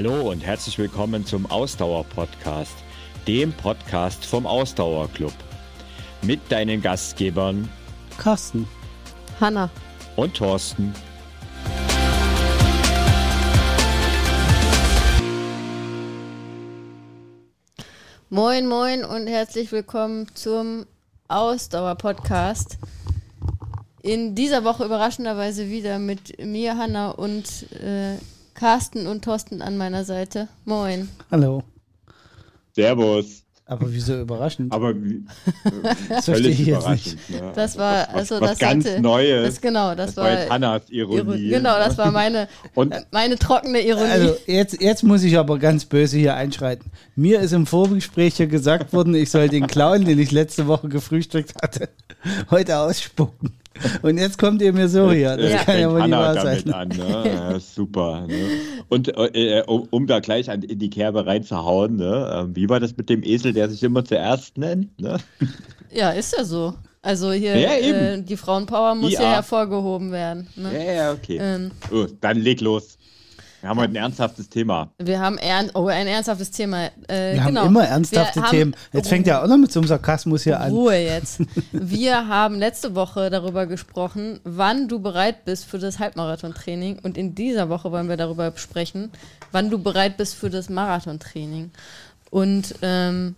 Hallo und herzlich willkommen zum Ausdauer-Podcast, dem Podcast vom Ausdauerclub. Mit deinen Gastgebern Carsten, Hanna und Thorsten. Moin, moin und herzlich willkommen zum Ausdauer-Podcast. In dieser Woche überraschenderweise wieder mit mir, Hanna und äh, Carsten und Thorsten an meiner Seite. Moin. Hallo. Servus. Aber wieso überraschend? Aber wie, Das völlig verstehe ich jetzt überraschend. Ne? Das war was, also was das ganz hatte, Neues. Das genau, das, das war war jetzt Hannas Ironie. Ironie. Genau, das war meine Und meine trockene Ironie. Also jetzt, jetzt muss ich aber ganz böse hier einschreiten. Mir ist im Vorgespräch hier gesagt worden, ich soll den Clown, den ich letzte Woche gefrühstückt hatte, heute ausspucken. Und jetzt kommt ihr mir so hier. Das Ja. kann ja wohl nicht wahr sein. an. Ne? Ja, super. Ne? Und äh, um, um da gleich an, in die Kerbe reinzuhauen, ne? äh, wie war das mit dem Esel, der sich immer zuerst nennt? Ne? ja, ist ja so. Also hier Ja, äh, die Frauenpower muss hier hervorgehoben werden. Ne? Ja, ja, okay. Ähm, Oh, dann leg los. Wir haben heute ein ernsthaftes Thema. wir haben ern oh, ein ernsthaftes Thema. Äh, Wir genau. haben immer ernsthafte Wir haben- Themen. Jetzt fängt ja auch noch mit so einem Sarkasmus hier an. Ruhe jetzt. Wir haben letzte Woche darüber gesprochen, wann du bereit bist für das Halbmarathontraining. Und in dieser Woche wollen wir darüber sprechen, wann du bereit bist für das Marathontraining. Und ähm,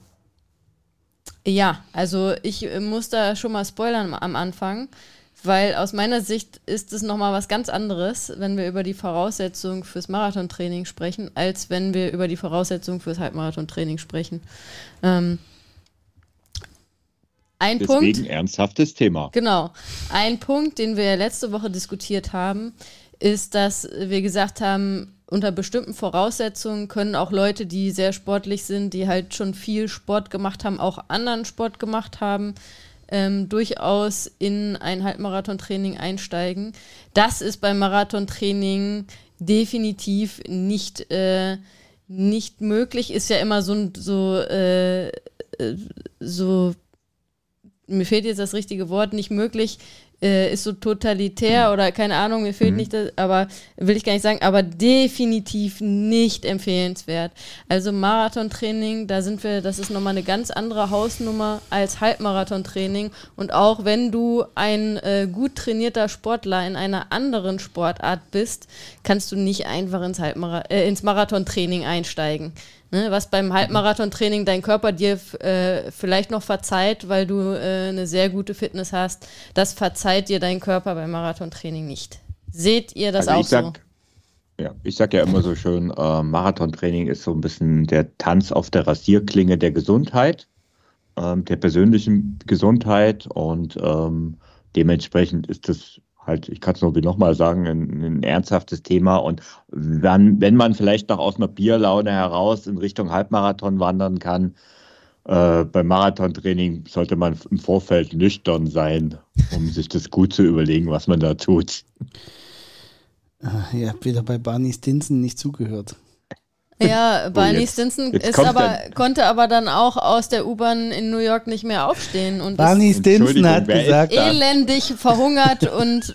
ja, also ich äh, muss da schon mal spoilern am Anfang, weil aus meiner Sicht ist es nochmal was ganz anderes, wenn wir über die Voraussetzungen fürs Marathontraining sprechen, als wenn wir über die Voraussetzungen fürs Halbmarathontraining sprechen. Ähm, ein Deswegen Punkt, ernsthaftes Thema. Genau. Ein Punkt, den wir letzte Woche diskutiert haben, ist, dass wir gesagt haben, unter bestimmten Voraussetzungen können auch Leute, die sehr sportlich sind, die halt schon viel Sport gemacht haben, auch anderen Sport gemacht haben, ähm, durchaus in ein Halbmarathontraining einsteigen. Das ist beim Marathontraining definitiv nicht, äh, nicht möglich. Ist ja immer so, so, äh, äh, so mir fehlt jetzt das richtige Wort, nicht möglich, äh, ist so totalitär oder keine Ahnung, mir fehlt nicht das, aber will ich gar nicht sagen, aber definitiv nicht empfehlenswert. Also Marathontraining, da sind wir, das ist nochmal eine ganz andere Hausnummer als Halbmarathontraining und auch wenn du ein äh, gut trainierter Sportler in einer anderen Sportart bist, kannst du nicht einfach ins, Halbmara äh, ins Marathontraining einsteigen. Ne, was beim Halbmarathontraining dein Körper dir äh, vielleicht noch verzeiht, weil du äh, eine sehr gute Fitness hast, das verzeiht dir dein Körper beim Marathontraining nicht. Seht ihr das Also auch sag, so? Ja, ich sag ja immer so schön, äh, Marathontraining ist so ein bisschen der Tanz auf der Rasierklinge der Gesundheit, ähm, der persönlichen Gesundheit und ähm, dementsprechend ist das halt, ich kann es nur wie nochmal sagen, ein, ein ernsthaftes Thema und wenn, wenn man vielleicht noch aus einer Bierlaune heraus in Richtung Halbmarathon wandern kann, äh, beim Marathontraining sollte man im Vorfeld nüchtern sein, um sich das gut zu überlegen, was man da tut. Ihr habt wieder bei Barney Stinson nicht zugehört. Ja, Barney Oh, jetzt- Stinson jetzt aber, konnte aber dann auch aus der U-Bahn in New York nicht mehr aufstehen und Barney ist Stinson hat gesagt, elendig verhungert und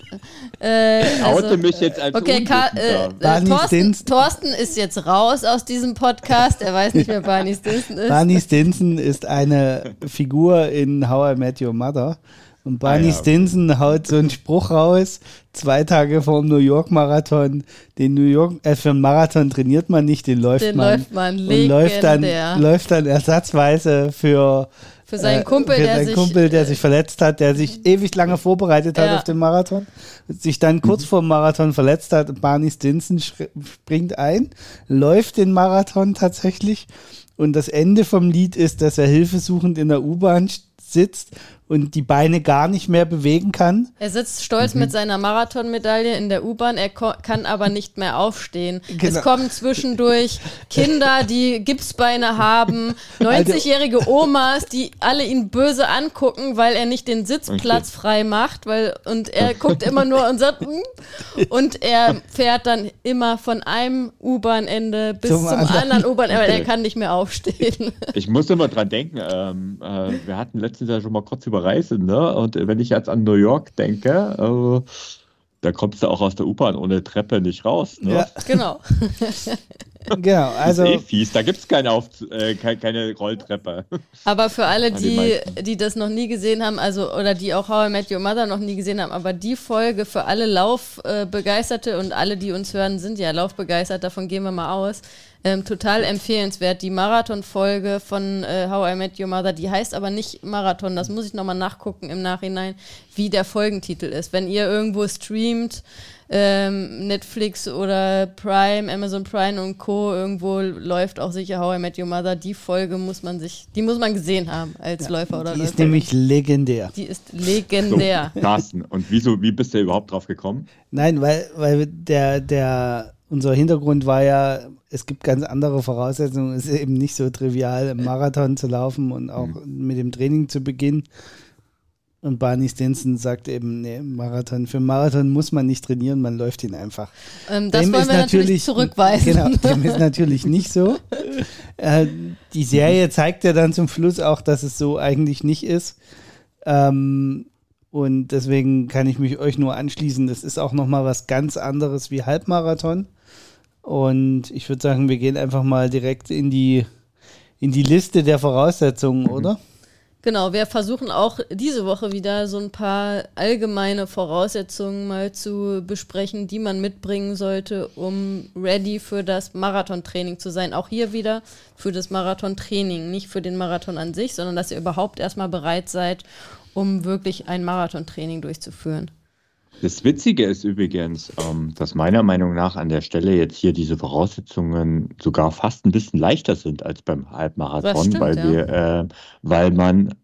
äh, Oute also, mich jetzt als Okay, Ka äh, Barney Thorsten. Thorsten ist jetzt raus aus diesem Podcast. Er weiß nicht, wer Barney Stinson ist. Barney Stinson ist eine Figur in How I Met Your Mother. Und Barney Ah, ja. Stinson haut so einen Spruch raus, zwei Tage vor dem New York Marathon. Den New York, äh, für einen Marathon trainiert man nicht, den läuft Den man. läuft man und läuft dann, läuft dann ersatzweise für, Für seinen äh, Kumpel, für der seinen sich, Kumpel, der sich verletzt hat, der sich ewig lange vorbereitet hat Ja. auf den Marathon, sich dann kurz vor dem Marathon verletzt hat. Barney Stinson springt ein, läuft den Marathon tatsächlich und das Ende vom Lied ist, dass er hilfesuchend in der U-Bahn sitzt und die Beine gar nicht mehr bewegen kann. Er sitzt stolz Mhm. mit seiner Marathonmedaille in der U-Bahn, er kann aber nicht mehr aufstehen. Genau. Es kommen zwischendurch Kinder, die Gipsbeine haben, 90-jährige Omas, die alle ihn böse angucken, weil er nicht den Sitzplatz frei macht, weil und er guckt immer nur und sagt "Mm", und er fährt dann immer von einem U-Bahn-Ende bis Zum zum, anderen. anderen U-Bahn-Ende, aber er Okay. kann nicht mehr aufstehen. Ich muss immer dran denken, ähm, äh, wir hatten letztens ja schon mal kurz über Reise, ne? Und wenn ich jetzt an New York denke, äh, da kommst du auch aus der U-Bahn ohne Treppe nicht raus. Ne? Ja. genau. genau, also. Das ist eh fies, da gibt es keine, äh, keine Rolltreppe. Aber für alle, die, die das noch nie gesehen haben, also oder die auch How I Met Your Mother noch nie gesehen haben, aber die Folge für alle Laufbegeisterte und alle, die uns hören, sind ja Laufbegeistert, davon gehen wir mal aus. Ähm, total empfehlenswert. Die Marathon-Folge von äh, How I Met Your Mother, die heißt aber nicht Marathon. Das muss ich nochmal nachgucken im Nachhinein, wie der Folgentitel ist. Wenn ihr irgendwo streamt, ähm, Netflix oder Prime, Amazon Prime und Co. irgendwo läuft auch sicher How I Met Your Mother. Die Folge muss man sich, die muss man gesehen haben als ja, Läufer oder Die Läufer. ist nämlich legendär. Die ist legendär. So, Carsten, und wieso, wie bist du überhaupt drauf gekommen? Nein, weil, weil der, der, unser Hintergrund war ja, es gibt ganz andere Voraussetzungen. Es ist eben nicht so trivial, im Marathon zu laufen und auch mhm. mit dem Training zu beginnen. Und Barney Stinson sagt eben, nee, Marathon, für Marathon muss man nicht trainieren, man läuft ihn einfach. Ähm, das dem wollen wir natürlich, natürlich, zurückweisen. Genau, dem ist natürlich nicht so. Äh, die Serie zeigt ja dann zum Schluss auch, dass es so eigentlich nicht ist. Ähm, und deswegen kann ich mich euch nur anschließen. Das ist auch nochmal was ganz anderes wie Halbmarathon. Und ich würde sagen, wir gehen einfach mal direkt in die, in die Liste der Voraussetzungen, mhm. oder? Genau, wir versuchen auch diese Woche wieder so ein paar allgemeine Voraussetzungen mal zu besprechen, die man mitbringen sollte, um ready für das Marathontraining zu sein. Auch hier wieder für das Marathontraining, nicht für den Marathon an sich, sondern dass ihr überhaupt erstmal bereit seid, um wirklich ein Marathontraining durchzuführen. Das Witzige ist übrigens, ähm, dass meiner Meinung nach an der Stelle jetzt hier diese Voraussetzungen sogar fast ein bisschen leichter sind als beim Halbmarathon, stimmt, weil, ja. wir, äh, weil man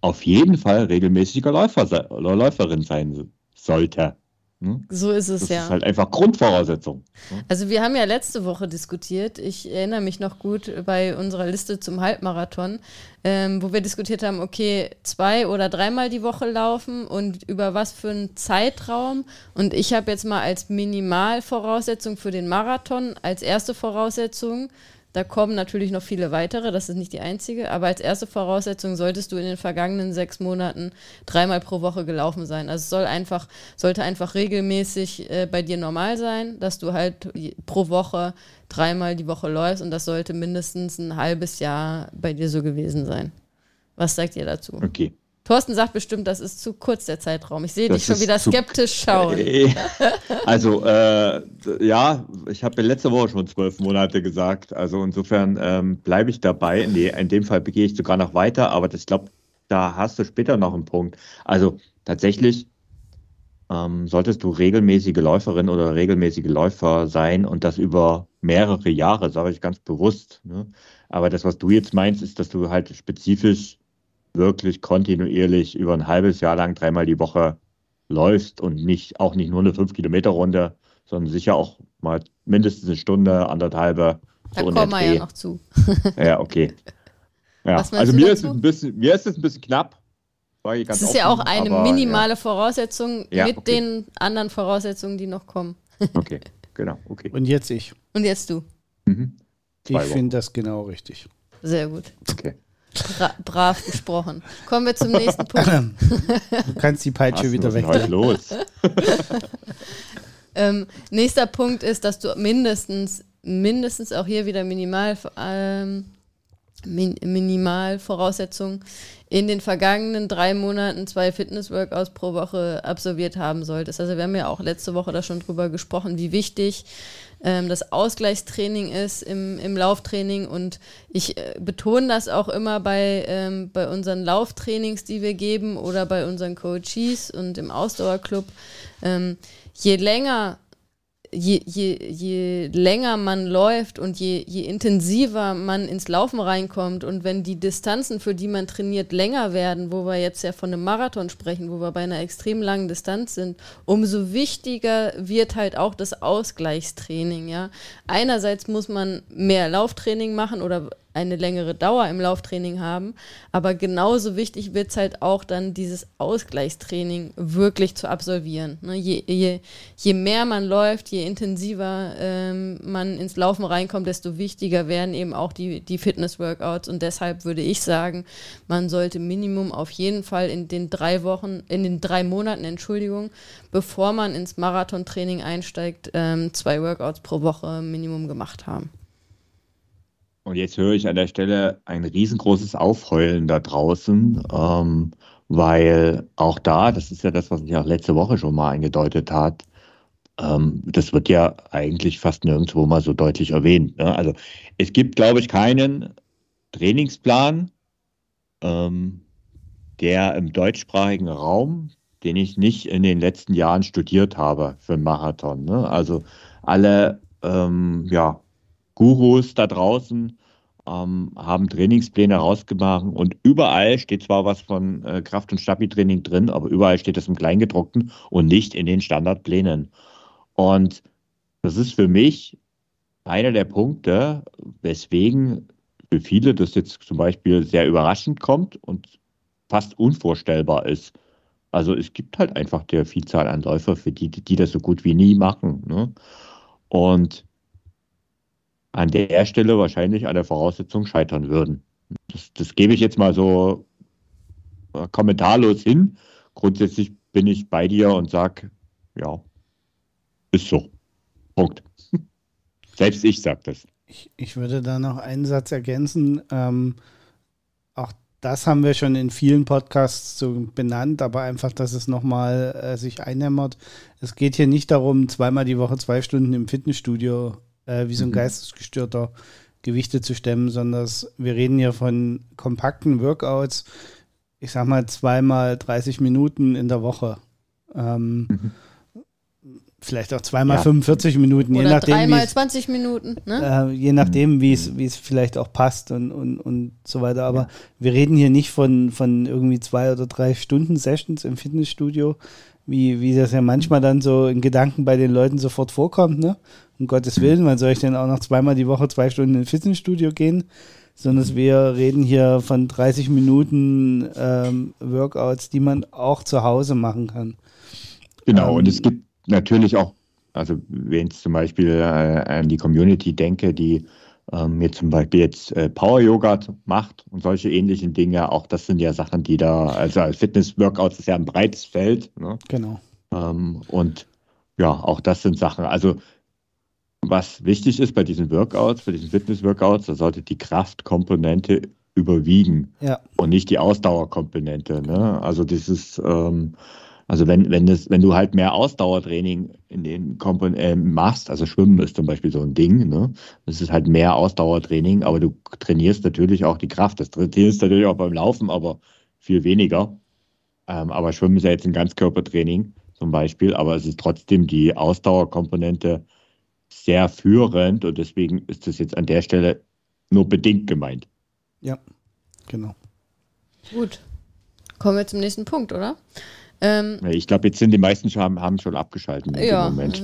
auf jeden Fall regelmäßiger Läufer oder Läuferin sein sollte. Hm? So ist es das ja. Das ist halt einfach Grundvoraussetzung. Hm? Also wir haben ja letzte Woche diskutiert, ich erinnere mich noch gut bei unserer Liste zum Halbmarathon, ähm, wo wir diskutiert haben, okay, zwei oder dreimal die Woche laufen und über was für einen Zeitraum. Und ich habe jetzt mal als Minimalvoraussetzung für den Marathon, als erste Voraussetzung da kommen natürlich noch viele weitere, das ist nicht die einzige, aber als erste Voraussetzung solltest du in den vergangenen sechs Monaten dreimal pro Woche gelaufen sein. Also es soll einfach, sollte einfach regelmäßig äh, bei dir normal sein, dass du halt pro Woche dreimal die Woche läufst und das sollte mindestens ein halbes Jahr bei dir so gewesen sein. Was sagt ihr dazu? Okay. Thorsten sagt bestimmt, das ist zu kurz der Zeitraum. Ich sehe dich schon wieder skeptisch schauen. Also, äh, ja, ich habe letzte Woche schon zwölf Monate gesagt. Also insofern ähm, bleibe ich dabei. Nee, in dem Fall gehe ich sogar noch weiter, aber das, ich glaube, da hast du später noch einen Punkt. Also tatsächlich ähm, solltest du regelmäßige Läuferin oder regelmäßige Läufer sein und das über mehrere Jahre, sage ich ganz bewusst. Ne? Aber das, was du jetzt meinst, ist, dass du halt spezifisch wirklich kontinuierlich über ein halbes Jahr lang dreimal die Woche läufst und nicht auch nicht nur eine 5-Kilometer-Runde, sondern sicher auch mal mindestens eine Stunde, anderthalbe. Da so kommen wir ja noch zu. ja, okay. Ja, also mir ist, ein bisschen, mir ist es ein bisschen knapp. Das ist offen, ja auch eine minimale ja. Voraussetzung ja, mit okay. den anderen Voraussetzungen, die noch kommen. okay, genau, okay. Und jetzt ich. Und jetzt du. Mhm. Ich finde das genau richtig. Sehr gut. Okay. Bra brav gesprochen. Kommen wir zum nächsten Punkt. Du kannst die Peitsche Was, wieder weg. Was los? ähm, nächster Punkt ist, dass du mindestens, mindestens auch hier wieder minimal, ähm, min Minimalvoraussetzungen in den vergangenen drei Monaten zwei Fitness-Workouts pro Woche absolviert haben solltest. Also wir haben ja auch letzte Woche da schon drüber gesprochen, wie wichtig ähm, das Ausgleichstraining ist im, im Lauftraining. Und ich äh, betone das auch immer bei, ähm, bei unseren Lauftrainings, die wir geben oder bei unseren Coaches und im Ausdauerclub. Ähm, je länger je, je, je länger man läuft und je, je intensiver man ins Laufen reinkommt und wenn die Distanzen, für die man trainiert, länger werden, wo wir jetzt ja von einem Marathon sprechen, wo wir bei einer extrem langen Distanz sind, umso wichtiger wird halt auch das Ausgleichstraining. Ja? Einerseits muss man mehr Lauftraining machen oder eine längere Dauer im Lauftraining haben. Aber genauso wichtig wird es halt auch dann, dieses Ausgleichstraining wirklich zu absolvieren. Ne? Je, je, je, mehr man läuft, je intensiver ähm, man ins Laufen reinkommt, desto wichtiger werden eben auch die, die Fitness-Workouts. Und deshalb würde ich sagen, man sollte Minimum auf jeden Fall in den drei Wochen, in den drei Monaten, Entschuldigung, bevor man ins Marathontraining einsteigt, ähm, zwei Workouts pro Woche Minimum gemacht haben. Und jetzt höre ich an der Stelle ein riesengroßes Aufheulen da draußen, ähm, weil auch da, das ist ja das, was ich auch letzte Woche schon mal eingedeutet hat, ähm, das wird ja eigentlich fast nirgendwo mal so deutlich erwähnt. Ne? Also es gibt, glaube ich, keinen Trainingsplan, ähm, der im deutschsprachigen Raum, den ich nicht in den letzten Jahren studiert habe für einen Marathon. Ne? Also alle ähm, ja, Gurus da draußen ähm, haben Trainingspläne rausgemacht und überall steht zwar was von äh, Kraft- und Stabi-Training drin, aber überall steht es im Kleingedruckten und nicht in den Standardplänen. Und das ist für mich einer der Punkte, weswegen für viele das jetzt zum Beispiel sehr überraschend kommt und fast unvorstellbar ist. Also es gibt halt einfach der Vielzahl an Läufer, für die, die das so gut wie nie machen. Ne? Und an der Stelle wahrscheinlich an der Voraussetzung scheitern würden. Das, das gebe ich jetzt mal so äh, kommentarlos hin. Grundsätzlich bin ich bei dir und sage, ja, ist so. Punkt. Selbst ich sage das. Ich, ich, würde da noch einen Satz ergänzen. Ähm, auch das haben wir schon in vielen Podcasts so benannt, aber einfach, dass es nochmal äh, sich einhämmert. Es geht hier nicht darum, zweimal die Woche zwei Stunden im Fitnessstudio äh, wie so ein mhm. geistesgestörter Gewichte zu stemmen, sondern wir reden hier von kompakten Workouts, ich sag mal zweimal 30 Minuten in der Woche. Ähm, mhm. Vielleicht auch zweimal ja. 45 Minuten, Oder je nachdem. Dreimal 20 Minuten, ne? Äh, je nachdem, wie es, wie es vielleicht auch passt und, und, und so weiter. Aber ja. wir reden hier nicht von, von irgendwie zwei oder drei Stunden Sessions im Fitnessstudio, wie, wie das ja manchmal dann so in Gedanken bei den Leuten sofort vorkommt, ne? Um Gottes Willen, wann soll ich denn auch noch zweimal die Woche zwei Stunden ins Fitnessstudio gehen? Sondern wir reden hier von 30 Minuten ähm, Workouts, die man auch zu Hause machen kann. Genau, ähm, und es gibt natürlich auch, also wenn ich zum Beispiel äh, an die Community denke, die ähm, mir zum Beispiel jetzt äh, Power Yoga macht und solche ähnlichen Dinge, auch das sind ja Sachen, die da, also als Fitness-Workouts ist ja ein breites Feld. Ne? Genau. Ähm, und ja, auch das sind Sachen, also was wichtig ist bei diesen Workouts, bei diesen Fitness-Workouts, da sollte die Kraftkomponente überwiegen ja. und nicht die Ausdauerkomponente. Ne? Also dieses ähm, also wenn, wenn, das, wenn du halt mehr Ausdauertraining in den Kompon äh, machst, also Schwimmen ist zum Beispiel so ein Ding, ne? Das ist halt mehr Ausdauertraining, aber du trainierst natürlich auch die Kraft. Das trainierst du natürlich auch beim Laufen, aber viel weniger. Ähm, aber Schwimmen ist ja jetzt ein Ganzkörpertraining zum Beispiel, aber es ist trotzdem die Ausdauerkomponente sehr führend und deswegen ist das jetzt an der Stelle nur bedingt gemeint. Ja, genau. Gut. Kommen wir zum nächsten Punkt, oder? Ähm, ich glaube, jetzt sind die meisten schon, haben schon abgeschaltet ja. Moment.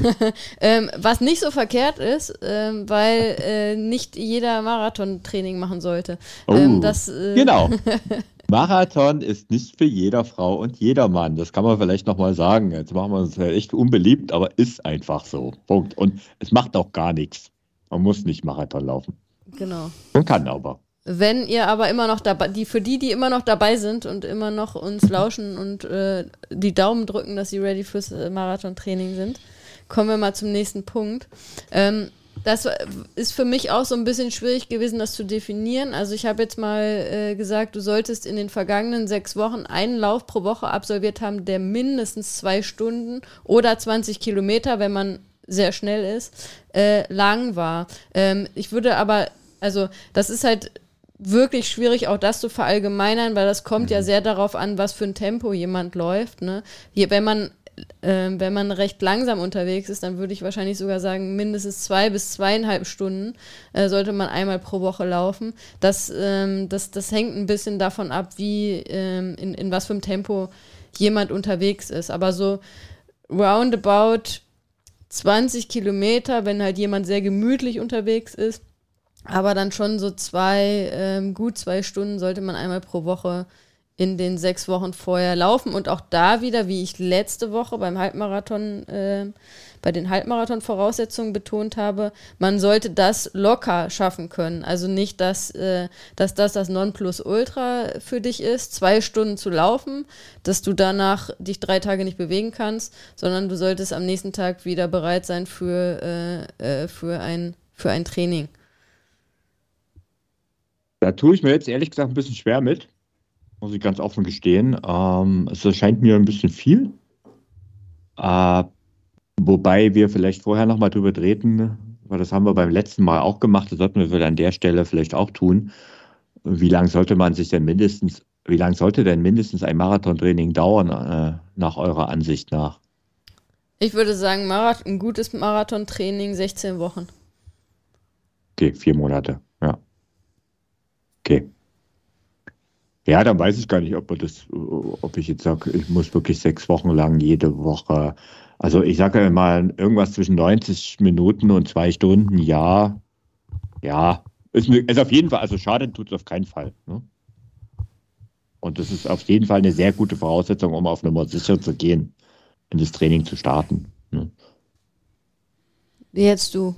ähm, was nicht so verkehrt ist, ähm, weil äh, nicht jeder Marathontraining machen sollte. Oh, ähm, das, äh, genau. Marathon ist nicht für jeder Frau und jeder Mann. Das kann man vielleicht nochmal sagen. Jetzt machen wir uns ja echt unbeliebt, aber ist einfach so. Punkt. Und es macht auch gar nichts. Man muss nicht Marathon laufen. Genau. Man kann aber. Wenn ihr aber immer noch dabei, die für die, die immer noch dabei sind und immer noch uns lauschen und äh, die Daumen drücken, dass sie ready fürs äh, Marathon-Training sind, kommen wir mal zum nächsten Punkt. Ähm, das ist für mich auch so ein bisschen schwierig gewesen, das zu definieren. Also ich habe jetzt mal äh, gesagt, du solltest in den vergangenen sechs Wochen einen Lauf pro Woche absolviert haben, der mindestens zwei Stunden oder 20 Kilometer, wenn man sehr schnell ist, äh, lang war. Ähm, ich würde aber, also das ist halt wirklich schwierig, auch das zu verallgemeinern, weil das kommt mhm. ja sehr darauf an, was für ein Tempo jemand läuft. Ne? Hier, wenn man äh, wenn man recht langsam unterwegs ist, dann würde ich wahrscheinlich sogar sagen, mindestens zwei bis zweieinhalb Stunden äh, sollte man einmal pro Woche laufen. Das, ähm, das, das hängt ein bisschen davon ab, wie ähm, in, in was für einem Tempo jemand unterwegs ist. Aber so roundabout 20 Kilometer, wenn halt jemand sehr gemütlich unterwegs ist, aber dann schon so zwei, ähm, gut zwei Stunden sollte man einmal pro Woche in den sechs Wochen vorher laufen. Und auch da wieder, wie ich letzte Woche beim Halbmarathon, äh, bei den Halbmarathon-Voraussetzungen betont habe, man sollte das locker schaffen können. Also nicht, dass, äh, dass das das Nonplusultra für dich ist, zwei Stunden zu laufen, dass du danach dich drei Tage nicht bewegen kannst, sondern du solltest am nächsten Tag wieder bereit sein für, äh, äh für, ein, für ein Training. Da tue ich mir jetzt ehrlich gesagt ein bisschen schwer mit, muss ich ganz offen gestehen. Ähm, es erscheint mir ein bisschen viel. Äh, wobei wir vielleicht vorher nochmal drüber treten, weil das haben wir beim letzten Mal auch gemacht, das sollten wir an der Stelle vielleicht auch tun. Wie lange sollte man sich denn mindestens, wie lange sollte denn mindestens ein Marathontraining dauern, äh, nach eurer Ansicht nach? Ich würde sagen, Marath ein gutes Marathontraining 16 Wochen. Okay, vier Monate, ja. Okay. Ja, dann weiß ich gar nicht, ob, das, ob ich jetzt sage, ich muss wirklich sechs Wochen lang jede Woche. Also ich sage mal irgendwas zwischen 90 Minuten und zwei Stunden, ja. Ja, ist, ist auf jeden Fall, also schaden tut es auf keinen Fall. Ne? Und das ist auf jeden Fall eine sehr gute Voraussetzung, um auf Nummer sicher zu gehen, in das Training zu starten. Ne? Jetzt du.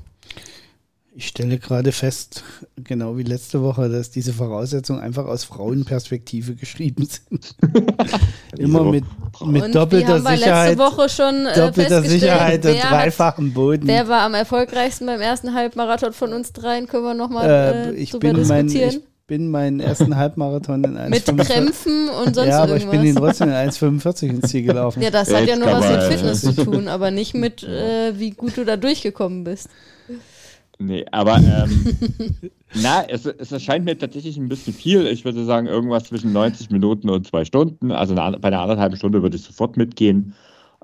Ich stelle gerade fest, genau wie letzte Woche, dass diese Voraussetzungen einfach aus Frauenperspektive geschrieben sind. Immer mit, mit doppelter Sicherheit. Woche schon, äh, doppelter Sicherheit und dreifachem Boden. Wer war am erfolgreichsten beim ersten Halbmarathon von uns dreien? Können wir nochmal äh, äh, drüber diskutieren? Mein, ich bin meinen ersten Halbmarathon in 1,45. Mit Krämpfen und sonst Ja, aber irgendwas. ich bin ihn trotzdem in 1,45 ins Ziel gelaufen. Ja, das hat ja nur was mit Fitness zu tun, aber nicht mit, äh, wie gut du da durchgekommen bist. Nee, aber ähm, na, es, es erscheint mir tatsächlich ein bisschen viel. Ich würde sagen, irgendwas zwischen 90 Minuten und zwei Stunden. Also eine, bei einer anderthalben Stunde würde ich sofort mitgehen.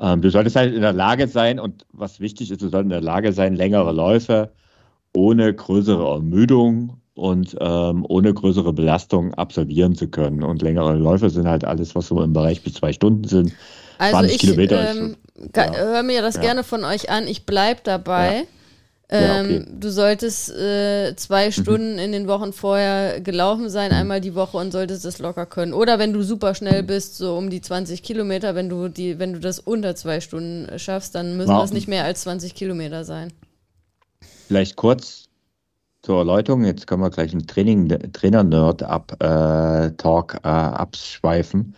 Ähm, du solltest halt in der Lage sein, und was wichtig ist, du solltest in der Lage sein, längere Läufe ohne größere Ermüdung und ähm, ohne größere Belastung absolvieren zu können. Und längere Läufe sind halt alles, was so im Bereich bis zwei Stunden sind. Also ich ähm, ja. höre mir das ja. gerne von euch an. Ich bleibe dabei. Ja. Ja, okay. ähm, du solltest äh, zwei mhm. Stunden in den Wochen vorher gelaufen sein, einmal die Woche und solltest das locker können. Oder wenn du super schnell bist, so um die 20 Kilometer, wenn du die, wenn du das unter zwei Stunden schaffst, dann müssen wow. das nicht mehr als 20 Kilometer sein. Vielleicht kurz zur Erläuterung, jetzt können wir gleich einen Training, Trainer-Nerd-Talk äh, äh, abschweifen.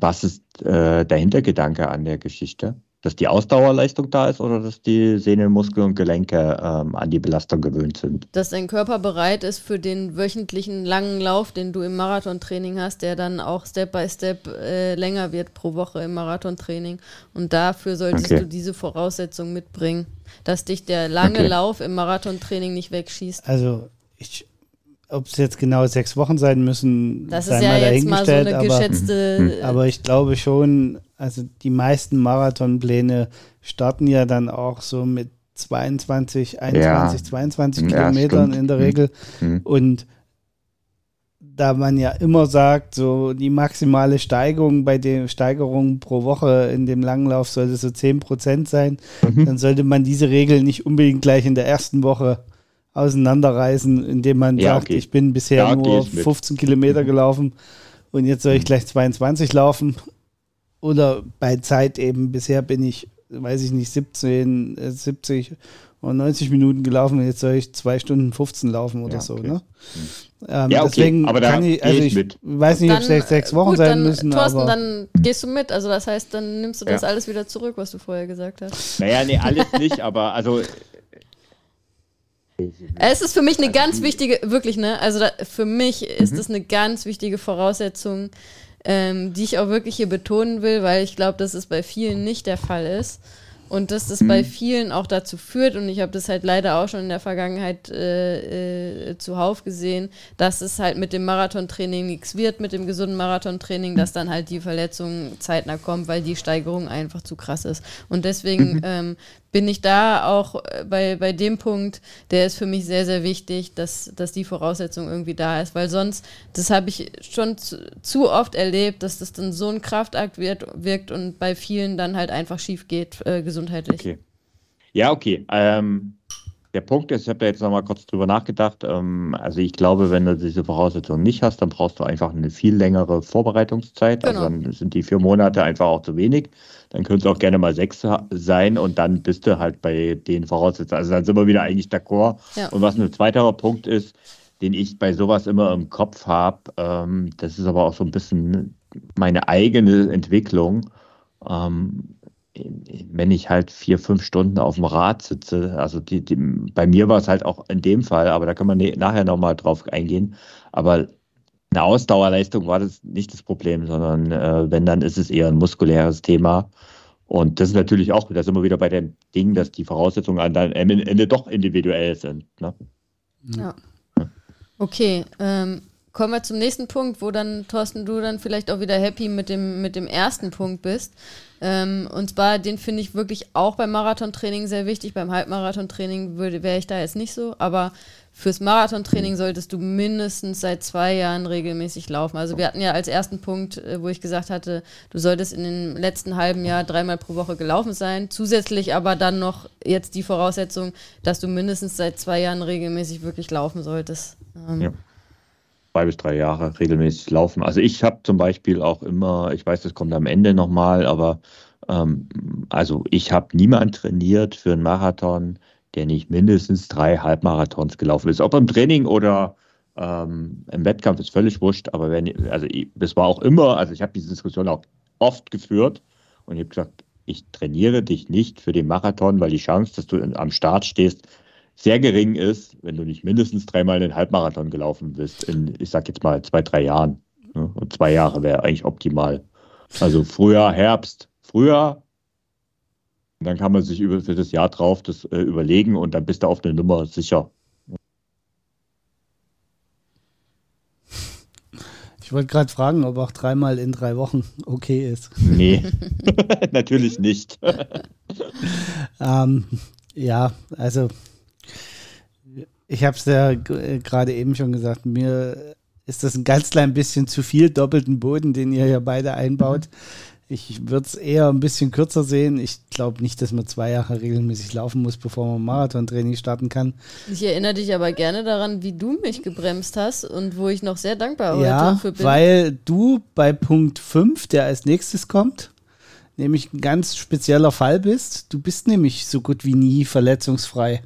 Was ist äh, der Hintergedanke an der Geschichte? Dass die Ausdauerleistung da ist oder dass die Sehnen, Muskeln und Gelenke ähm, an die Belastung gewöhnt sind. Dass dein Körper bereit ist für den wöchentlichen langen Lauf, den du im Marathontraining hast, der dann auch Step by Step äh, länger wird pro Woche im Marathontraining. Und dafür solltest okay. du diese Voraussetzung mitbringen, dass dich der lange okay. Lauf im Marathontraining nicht wegschießt. Also ich ob es jetzt genau sechs Wochen sein müssen, das ist ja jetzt mal so eine geschätzte. Aber, aber, ich glaube schon, also die meisten Marathonpläne starten ja dann auch so mit 22, 21, ja. 22 ja, Kilometern stimmt. in der Regel. Mhm. Und da man ja immer sagt, so die maximale Steigerung bei den Steigerungen pro Woche in dem Langlauf sollte so 10% sein, mhm. dann sollte man diese Regel nicht unbedingt gleich in der ersten Woche auseinanderreißen, indem man ja, sagt, okay. ich bin bisher ja, nur 15 Kilometer mhm. gelaufen und jetzt soll ich mhm. gleich 22 laufen. Oder bei Zeit eben, bisher bin ich, weiß ich nicht, 17, 70 oder 90 Minuten gelaufen und jetzt soll ich 2 Stunden 15 laufen oder ja, so. Okay. Ne? Mhm. Ähm, ja, okay. Deswegen aber kann ich, also ich, ich weiß nicht, ob es sechs, sechs Wochen gut, sein dann, müssen. Thorsten, aber dann gehst du mit. Also das heißt, dann nimmst du das alles wieder zurück, was du vorher gesagt hast. Naja, nee, alles nicht, aber also es ist für mich eine ganz wichtige, wirklich, ne? Also da, für mich ist mhm. das eine ganz wichtige Voraussetzung, ähm, die ich auch wirklich hier betonen will, weil ich glaube, dass es bei vielen nicht der Fall ist. Und dass das mhm. bei vielen auch dazu führt, und ich habe das halt leider auch schon in der Vergangenheit äh, äh, zuhauf gesehen, dass es halt mit dem Marathontraining nichts wird, mit dem gesunden Marathontraining, dass dann halt die Verletzung zeitnah kommt, weil die Steigerung einfach zu krass ist. Und deswegen mhm. ähm, bin ich da auch äh, bei, bei dem Punkt, der ist für mich sehr, sehr wichtig, dass, dass die Voraussetzung irgendwie da ist, weil sonst, das habe ich schon zu, zu, oft erlebt, dass das dann so ein Kraftakt wird, wirkt und bei vielen dann halt einfach schief geht, äh, gesundheitlich. Okay. Ja, okay. Ähm, der Punkt ist, ich habe da jetzt nochmal kurz drüber nachgedacht. Ähm, also ich glaube, wenn du diese Voraussetzungen nicht hast, dann brauchst du einfach eine viel längere Vorbereitungszeit. Also genau. Also dann sind die vier Monate einfach auch zu wenig. Dann können es auch gerne mal sechs sein und dann bist du halt bei den Voraussetzungen. Also dann sind wir wieder eigentlich d'accord. Ja. Und was ein zweiterer Punkt ist, den ich bei sowas immer im Kopf habe, ähm, das ist aber auch so ein bisschen meine eigene Entwicklung. Ähm, wenn ich halt vier, fünf Stunden auf dem Rad sitze, also die, die, bei mir war es halt auch in dem Fall, aber da kann man nachher nochmal drauf eingehen. Aber eine Ausdauerleistung war das nicht das Problem, sondern äh, wenn, dann ist es eher ein muskuläres Thema. Und das ist natürlich auch, da sind wir wieder bei dem Ding, dass die Voraussetzungen am Ende doch individuell sind. Ne? Ja. Okay, ähm, kommen wir zum nächsten Punkt, wo dann, Thorsten, du dann vielleicht auch wieder happy mit dem, mit dem ersten Punkt bist. Ähm, und zwar, den finde ich wirklich auch beim Marathontraining sehr wichtig. Beim Halbmarathontraining wäre ich da jetzt nicht so, aber fürs Marathontraining solltest du mindestens seit zwei Jahren regelmäßig laufen. Also wir hatten ja als ersten Punkt, äh, wo ich gesagt hatte, du solltest in dem letzten halben Jahr dreimal pro Woche gelaufen sein. Zusätzlich aber dann noch jetzt die Voraussetzung, dass du mindestens seit zwei Jahren regelmäßig wirklich laufen solltest. Ähm, ja zwei bis drei Jahre regelmäßig laufen. Also ich habe zum Beispiel auch immer, ich weiß, das kommt am Ende nochmal, aber ähm, also ich habe niemanden trainiert für einen Marathon, der nicht mindestens drei Halbmarathons gelaufen ist. Ob im Training oder ähm, im Wettkampf ist völlig wurscht, aber wenn, also ich, das war auch immer, also ich habe diese Diskussion auch oft geführt und ich habe gesagt, ich trainiere dich nicht für den Marathon, weil die Chance, dass du am Start stehst, sehr gering ist, wenn du nicht mindestens dreimal einen Halbmarathon gelaufen bist, in, ich sag jetzt mal, zwei, drei Jahren. Ne? Und zwei Jahre wäre eigentlich optimal. Also Frühjahr, Herbst, Frühjahr. Und dann kann man sich über, für das Jahr drauf das äh, überlegen und dann bist du auf eine Nummer sicher. Ich wollte gerade fragen, ob auch dreimal in drei Wochen okay ist. Nee, natürlich nicht. ähm, ja, also ich habe es ja äh, gerade eben schon gesagt, mir ist das ein ganz klein bisschen zu viel doppelten Boden, den ihr ja beide einbaut. Ich würde es eher ein bisschen kürzer sehen. Ich glaube nicht, dass man zwei Jahre regelmäßig laufen muss, bevor man Marathontraining starten kann. Ich erinnere dich aber gerne daran, wie du mich gebremst hast und wo ich noch sehr dankbar ja, heute für bin. Weil du bei Punkt 5, der als nächstes kommt, nämlich ein ganz spezieller Fall bist. Du bist nämlich so gut wie nie verletzungsfrei.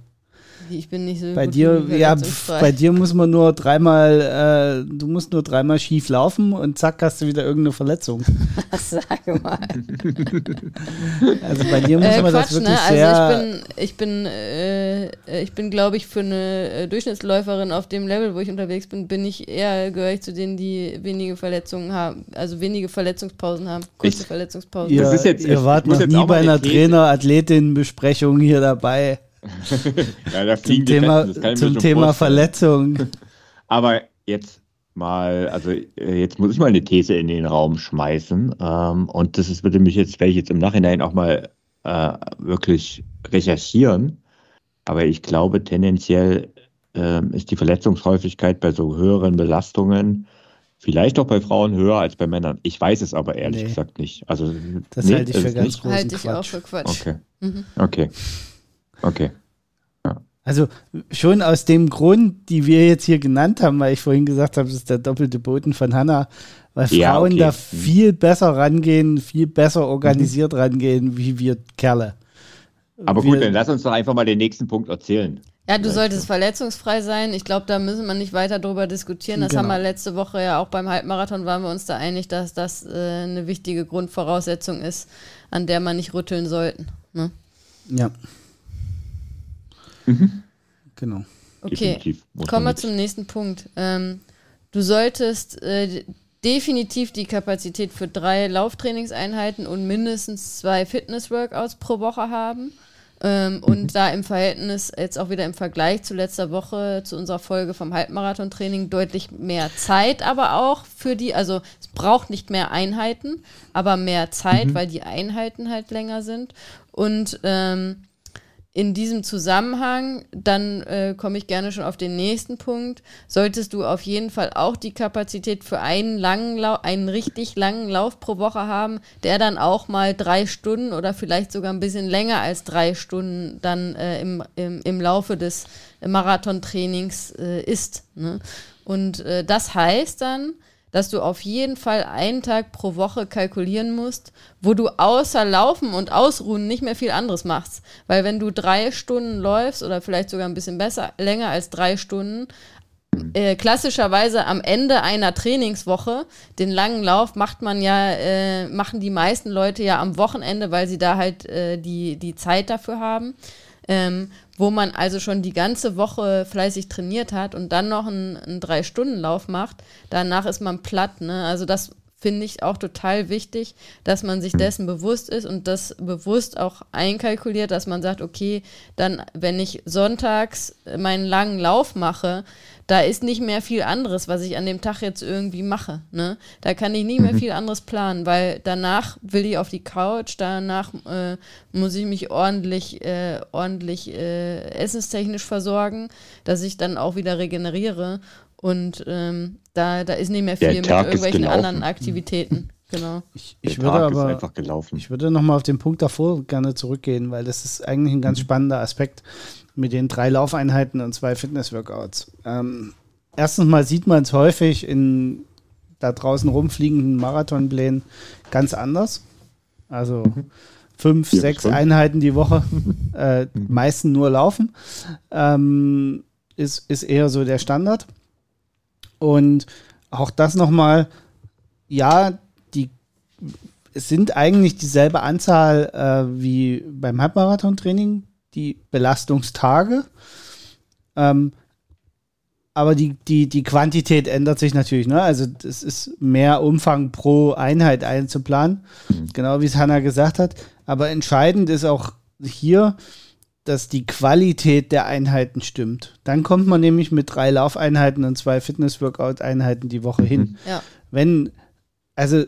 Ich bin nicht so bei dir, ja, bei dir muss man nur dreimal, äh, du musst nur dreimal schief laufen und zack hast du wieder irgendeine Verletzung. Sag mal. also bei dir muss äh, man Quatsch, das wirklich ne? also sehr. Ich bin, ich bin, äh, ich bin, glaube ich, für eine äh, Durchschnittsläuferin auf dem Level, wo ich unterwegs bin, bin ich eher gehöre ich zu denen, die wenige Verletzungen haben, also wenige Verletzungspausen haben, kurze ich, Verletzungspausen. Ihr, jetzt, ihr wart noch nie bei einer Trainer-Athletin-Besprechung hier dabei. Ja, zum Thema, zum Thema Verletzung. Aber jetzt mal, also äh, jetzt muss ich mal eine These in den Raum schmeißen. Ähm, und das ist, würde mich jetzt, werde ich jetzt im Nachhinein auch mal äh, wirklich recherchieren. Aber ich glaube, tendenziell äh, ist die Verletzungshäufigkeit bei so höheren Belastungen vielleicht auch bei Frauen höher als bei Männern. Ich weiß es aber ehrlich nee. gesagt nicht. Also, das nee, halte ich für ganz großen Halte ich auch für Quatsch. Okay. Mhm. Okay. Okay. Ja. Also schon aus dem Grund, die wir jetzt hier genannt haben, weil ich vorhin gesagt habe, das ist der doppelte Boden von Hanna, weil ja, Frauen okay. da viel besser rangehen, viel besser organisiert mhm. rangehen, wie wir Kerle. Aber wir, gut, dann lass uns doch einfach mal den nächsten Punkt erzählen. Ja, du solltest verletzungsfrei sein. Ich glaube, da müssen wir nicht weiter drüber diskutieren. Das genau. haben wir letzte Woche ja auch beim Halbmarathon, waren wir uns da einig, dass das äh, eine wichtige Grundvoraussetzung ist, an der man nicht rütteln sollten. Ne? Ja. Mhm. Genau. Okay, kommen wir zum nächsten Punkt. Ähm, du solltest äh, definitiv die Kapazität für drei Lauftrainingseinheiten und mindestens zwei Fitness-Workouts pro Woche haben. Ähm, mhm. Und da im Verhältnis, jetzt auch wieder im Vergleich zu letzter Woche, zu unserer Folge vom Halbmarathon-Training, deutlich mehr Zeit aber auch für die, also es braucht nicht mehr Einheiten, aber mehr Zeit, mhm. weil die Einheiten halt länger sind. Und ähm, in diesem Zusammenhang, dann äh, komme ich gerne schon auf den nächsten Punkt, solltest du auf jeden Fall auch die Kapazität für einen langen Lauf, einen richtig langen Lauf pro Woche haben, der dann auch mal drei Stunden oder vielleicht sogar ein bisschen länger als drei Stunden dann äh, im, im, im Laufe des Marathontrainings äh, ist. Ne? Und äh, das heißt dann, dass du auf jeden Fall einen Tag pro Woche kalkulieren musst, wo du außer Laufen und Ausruhen nicht mehr viel anderes machst. Weil wenn du drei Stunden läufst oder vielleicht sogar ein bisschen besser, länger als drei Stunden, äh, klassischerweise am Ende einer Trainingswoche, den langen Lauf macht man ja, äh, machen die meisten Leute ja am Wochenende, weil sie da halt äh, die, die Zeit dafür haben. Ähm, wo man also schon die ganze Woche fleißig trainiert hat und dann noch einen, einen Drei-Stunden-Lauf macht, danach ist man platt. Ne? Also das finde ich auch total wichtig, dass man sich dessen bewusst ist und das bewusst auch einkalkuliert, dass man sagt, okay, dann, wenn ich sonntags meinen langen Lauf mache, da ist nicht mehr viel anderes, was ich an dem Tag jetzt irgendwie mache. Ne? Da kann ich nicht mehr mhm. viel anderes planen, weil danach will ich auf die Couch, danach äh, muss ich mich ordentlich, äh, ordentlich äh, essenstechnisch versorgen, dass ich dann auch wieder regeneriere. Und ähm, da, da ist nicht mehr viel mit irgendwelchen anderen Aktivitäten. Genau. Ich, ich würde aber ich würde nochmal auf den Punkt davor gerne zurückgehen, weil das ist eigentlich ein ganz mhm. spannender Aspekt mit den drei Laufeinheiten und zwei Fitnessworkouts. Ähm, erstens mal sieht man es häufig in da draußen rumfliegenden Marathonplänen ganz anders. Also mhm. fünf, ja, sechs Einheiten die Woche, äh, meisten nur laufen, ähm, ist, ist eher so der Standard. Und auch das nochmal, ja, die es sind eigentlich dieselbe Anzahl äh, wie beim Halbmarathon-Training, die Belastungstage. Ähm, aber die, die, die Quantität ändert sich natürlich. Ne? Also es ist mehr Umfang pro Einheit einzuplanen, mhm. genau wie es Hanna gesagt hat. Aber entscheidend ist auch hier, dass die Qualität der Einheiten stimmt. Dann kommt man nämlich mit drei Laufeinheiten und zwei Fitness-Workout-Einheiten die Woche hin. Mhm. Ja. Wenn, also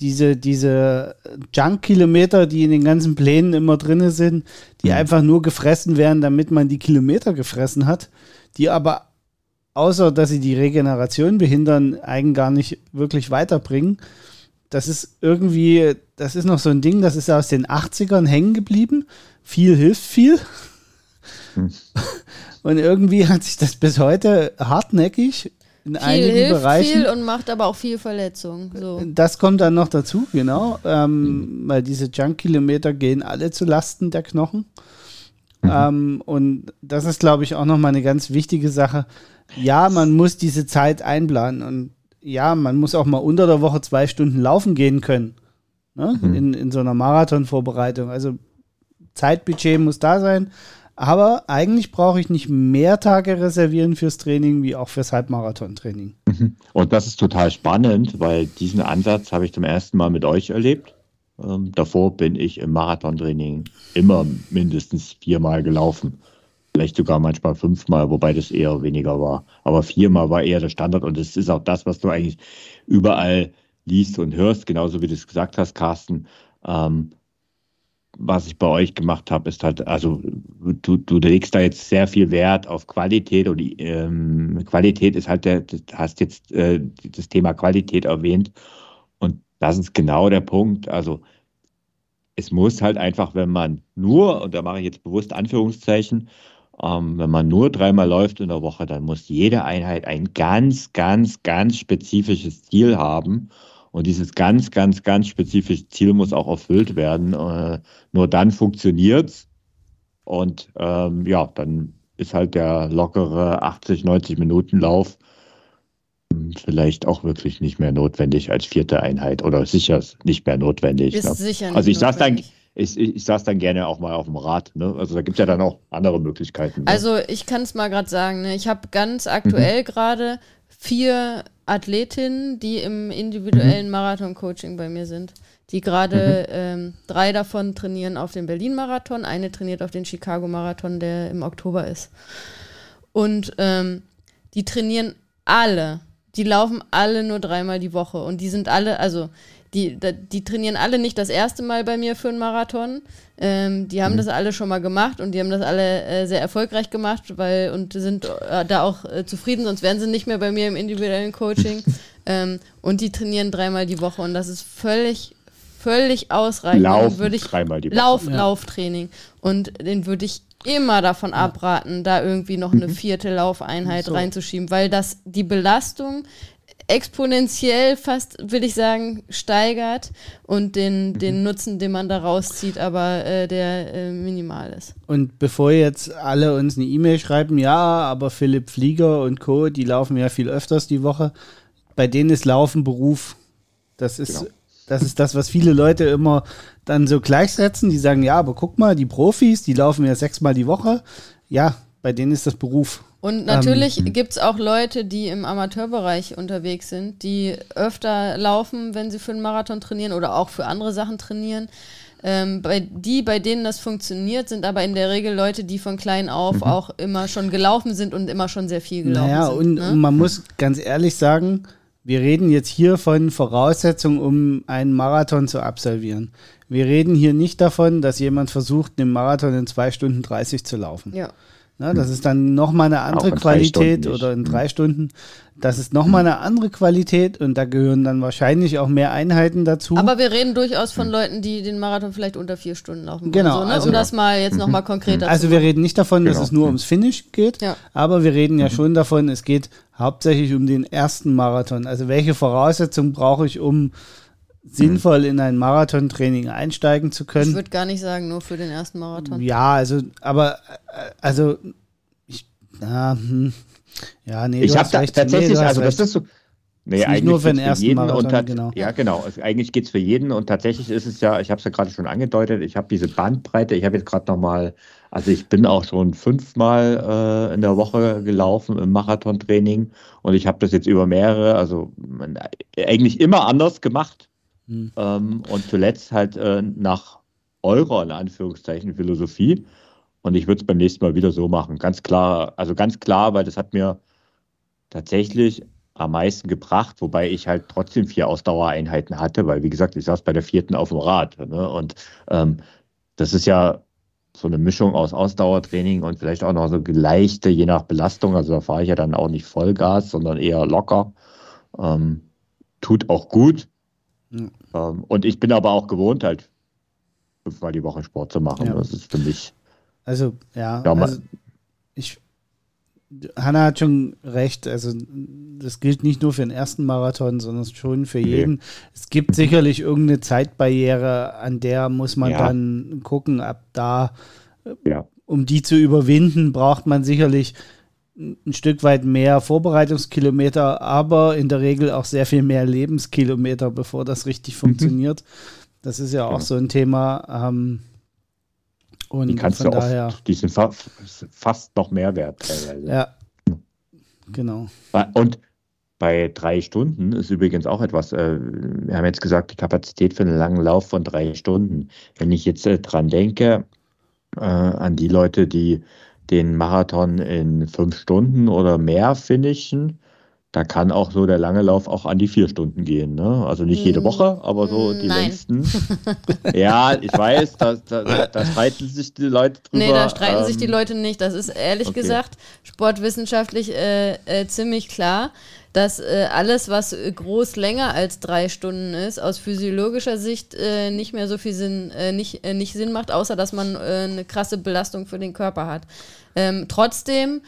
diese, diese Junk-Kilometer, die in den ganzen Plänen immer drin sind, die mhm. einfach nur gefressen werden, damit man die Kilometer gefressen hat, die aber außer dass sie die Regeneration behindern, eigentlich gar nicht wirklich weiterbringen. Das ist irgendwie, das ist noch so ein Ding, das ist aus den 80ern hängen geblieben. Viel hilft viel. Hm. Und irgendwie hat sich das bis heute hartnäckig in viel einigen hilft Bereichen. viel und macht aber auch viel Verletzung. So. Das kommt dann noch dazu, genau. Ähm, mhm. Weil diese Junk-Kilometer gehen alle zu Lasten der Knochen. Mhm. Ähm, und das ist, glaube ich, auch nochmal eine ganz wichtige Sache. Ja, man muss diese Zeit einplanen und ja, man muss auch mal unter der Woche zwei Stunden laufen gehen können. Ne? Mhm. In, in so einer Marathonvorbereitung. Also Zeitbudget muss da sein. Aber eigentlich brauche ich nicht mehr Tage reservieren fürs Training wie auch fürs Halbmarathon-Training. Mhm. Und das ist total spannend, weil diesen Ansatz habe ich zum ersten Mal mit euch erlebt. Ähm, davor bin ich im Marathontraining immer mindestens viermal gelaufen. Vielleicht sogar manchmal fünfmal, wobei das eher weniger war. Aber viermal war eher der Standard und es ist auch das, was du eigentlich überall liest und hörst, genauso wie du es gesagt hast, Carsten. Ähm, was ich bei euch gemacht habe, ist halt, also du, du legst da jetzt sehr viel Wert auf Qualität und ähm, Qualität ist halt, du hast jetzt äh, das Thema Qualität erwähnt und das ist genau der Punkt. Also es muss halt einfach, wenn man nur, und da mache ich jetzt bewusst Anführungszeichen, ähm, wenn man nur dreimal läuft in der Woche, dann muss jede Einheit ein ganz, ganz, ganz spezifisches Ziel haben und dieses ganz, ganz, ganz spezifische Ziel muss auch erfüllt werden. Äh, nur dann funktioniert es. Und ähm, ja, dann ist halt der lockere 80, 90 Minuten Lauf hm, vielleicht auch wirklich nicht mehr notwendig als vierte Einheit oder sicher nicht mehr notwendig. Ist ne? sicher nicht also ich sage dann, ich, ich, ich saß dann gerne auch mal auf dem Rad. Ne? Also da gibt es ja dann auch andere Möglichkeiten. Ne? Also ich kann es mal gerade sagen, ne? ich habe ganz aktuell mhm. gerade vier Athletinnen, die im individuellen mhm. Marathon-Coaching bei mir sind. Die gerade mhm. ähm, drei davon trainieren auf den Berlin-Marathon, eine trainiert auf den Chicago-Marathon, der im Oktober ist. Und ähm, die trainieren alle. Die laufen alle nur dreimal die Woche. Und die sind alle, also die, die trainieren alle nicht das erste Mal bei mir für einen Marathon. Ähm, die haben mhm. das alle schon mal gemacht und die haben das alle äh, sehr erfolgreich gemacht, weil und sind äh, da auch äh, zufrieden, sonst wären sie nicht mehr bei mir im individuellen Coaching. ähm, und die trainieren dreimal die Woche und das ist völlig, völlig ausreichend. Laufen würde ich, dreimal die Woche. Lauf, ja. Lauftraining. Und den würde ich immer davon abraten, da irgendwie noch eine mhm. vierte Laufeinheit so. reinzuschieben, weil das die Belastung exponentiell fast, will ich sagen, steigert und den, mhm. den Nutzen, den man da rauszieht, aber äh, der äh, minimal ist. Und bevor jetzt alle uns eine E-Mail schreiben, ja, aber Philipp Flieger und Co., die laufen ja viel öfters die Woche, bei denen ist Laufen Beruf. Das ist, genau. das ist das, was viele Leute immer dann so gleichsetzen. Die sagen, ja, aber guck mal, die Profis, die laufen ja sechsmal die Woche. Ja, bei denen ist das Beruf. Und natürlich ähm, gibt es auch Leute, die im Amateurbereich unterwegs sind, die öfter laufen, wenn sie für einen Marathon trainieren oder auch für andere Sachen trainieren. Ähm, bei, die, bei denen das funktioniert, sind aber in der Regel Leute, die von klein auf mhm. auch immer schon gelaufen sind und immer schon sehr viel gelaufen naja, sind. Und, ne? und man muss ganz ehrlich sagen, wir reden jetzt hier von Voraussetzungen, um einen Marathon zu absolvieren. Wir reden hier nicht davon, dass jemand versucht, einen Marathon in zwei Stunden 30 zu laufen. Ja. Na, das ist dann nochmal eine andere Qualität oder in drei mhm. Stunden. Das ist nochmal eine andere Qualität und da gehören dann wahrscheinlich auch mehr Einheiten dazu. Aber wir reden durchaus von Leuten, die den Marathon vielleicht unter vier Stunden laufen. Genau. So, ne? also, um das mal jetzt nochmal mhm. konkreter Also wir reden nicht davon, genau. dass es nur ums Finish geht, ja. aber wir reden ja mhm. schon davon, es geht hauptsächlich um den ersten Marathon. Also welche Voraussetzungen brauche ich, um sinnvoll in ein Marathontraining einsteigen zu können. Ich würde gar nicht sagen, nur für den ersten Marathon. Ja, also, aber, äh, also, ich, na, hm, ja, nee, ich habe tatsächlich, nee, also das ist so, Nee, eigentlich nur für den ersten jeden Marathon, und genau. Ja, genau. Also eigentlich geht es für jeden und tatsächlich ist es ja, ich habe es ja gerade schon angedeutet, ich habe diese Bandbreite, ich habe jetzt gerade nochmal, also ich bin auch schon fünfmal äh, in der Woche gelaufen im Marathontraining und ich habe das jetzt über mehrere, also man, eigentlich immer anders gemacht. Mhm. Ähm, und zuletzt halt äh, nach eurer, in Anführungszeichen, Philosophie. Und ich würde es beim nächsten Mal wieder so machen. Ganz klar, also ganz klar, weil das hat mir tatsächlich am meisten gebracht, wobei ich halt trotzdem vier Ausdauereinheiten hatte, weil wie gesagt, ich saß bei der vierten auf dem Rad. Ne? Und ähm, das ist ja so eine Mischung aus Ausdauertraining und vielleicht auch noch so leichte, je nach Belastung. Also da fahre ich ja dann auch nicht Vollgas, sondern eher locker. Ähm, tut auch gut. Mhm. Ähm, und ich bin aber auch gewohnt, halt fünfmal die Woche Sport zu machen. Ja. Das ist für mich. Also, ja, ja also ich. Hanna hat schon recht. Also, das gilt nicht nur für den ersten Marathon, sondern schon für jeden. Nee. Es gibt sicherlich irgendeine Zeitbarriere, an der muss man ja. dann gucken, ab da, ja. um die zu überwinden, braucht man sicherlich ein Stück weit mehr Vorbereitungskilometer, aber in der Regel auch sehr viel mehr Lebenskilometer, bevor das richtig mhm. funktioniert. Das ist ja auch ja. so ein Thema. Ähm, und die kannst von du daher, oft, die sind fa fast noch mehr wert teilweise. Ja, genau. Und bei drei Stunden ist übrigens auch etwas, äh, wir haben jetzt gesagt, die Kapazität für einen langen Lauf von drei Stunden. Wenn ich jetzt äh, dran denke, äh, an die Leute, die den Marathon in fünf Stunden oder mehr finishen, da kann auch so der lange Lauf auch an die vier Stunden gehen. Ne? Also nicht jede Woche, aber so die Nein. längsten. ja, ich weiß, da, da, da, streiten sich die Leute drüber. Nee, da streiten ähm, sich die ähm, Leute nicht. Das ist ehrlich okay. gesagt sportwissenschaftlich äh, äh, ziemlich klar dass äh, alles, was äh, groß länger als drei Stunden ist, aus physiologischer Sicht äh, nicht mehr so viel Sinn, äh, nicht, nicht Sinn macht, außer dass man eine krasse Belastung für den Körper hat. Ähm, trotzdem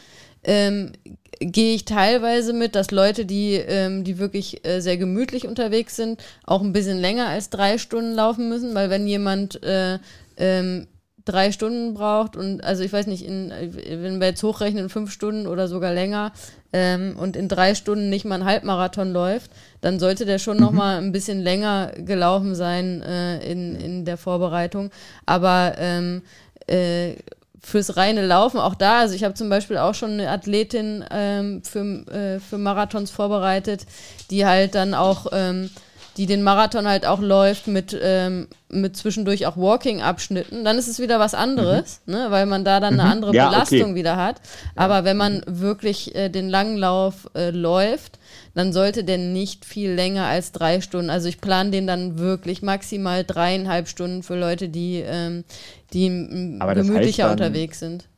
ähm, gehe ich teilweise mit, dass Leute, die, ähm, die wirklich sehr gemütlich unterwegs sind, auch ein bisschen länger als drei Stunden laufen müssen, weil wenn jemand ähm, drei Stunden braucht und also ich weiß nicht, in, wenn wir jetzt hochrechnen, fünf Stunden oder sogar länger ähm, und in drei Stunden nicht mal ein Halbmarathon läuft, dann sollte der schon mhm. noch mal ein bisschen länger gelaufen sein äh, in, in der Vorbereitung. Aber ähm, äh, fürs reine Laufen auch da, also ich habe zum Beispiel auch schon eine Athletin ähm, für, äh, für Marathons vorbereitet, die halt dann auch ähm, die den Marathon halt auch läuft mit, ähm, mit zwischendurch auch Walking-Abschnitten, dann ist es wieder was anderes, mhm. ne? weil man da dann eine mhm. andere ja, Belastung okay. wieder hat. Aber wenn man wirklich äh, den Langlauf äh, läuft, dann sollte der nicht viel länger als drei Stunden. Also ich plane den dann wirklich maximal dreieinhalb Stunden für Leute, die, ähm, die gemütlicher dann, unterwegs sind.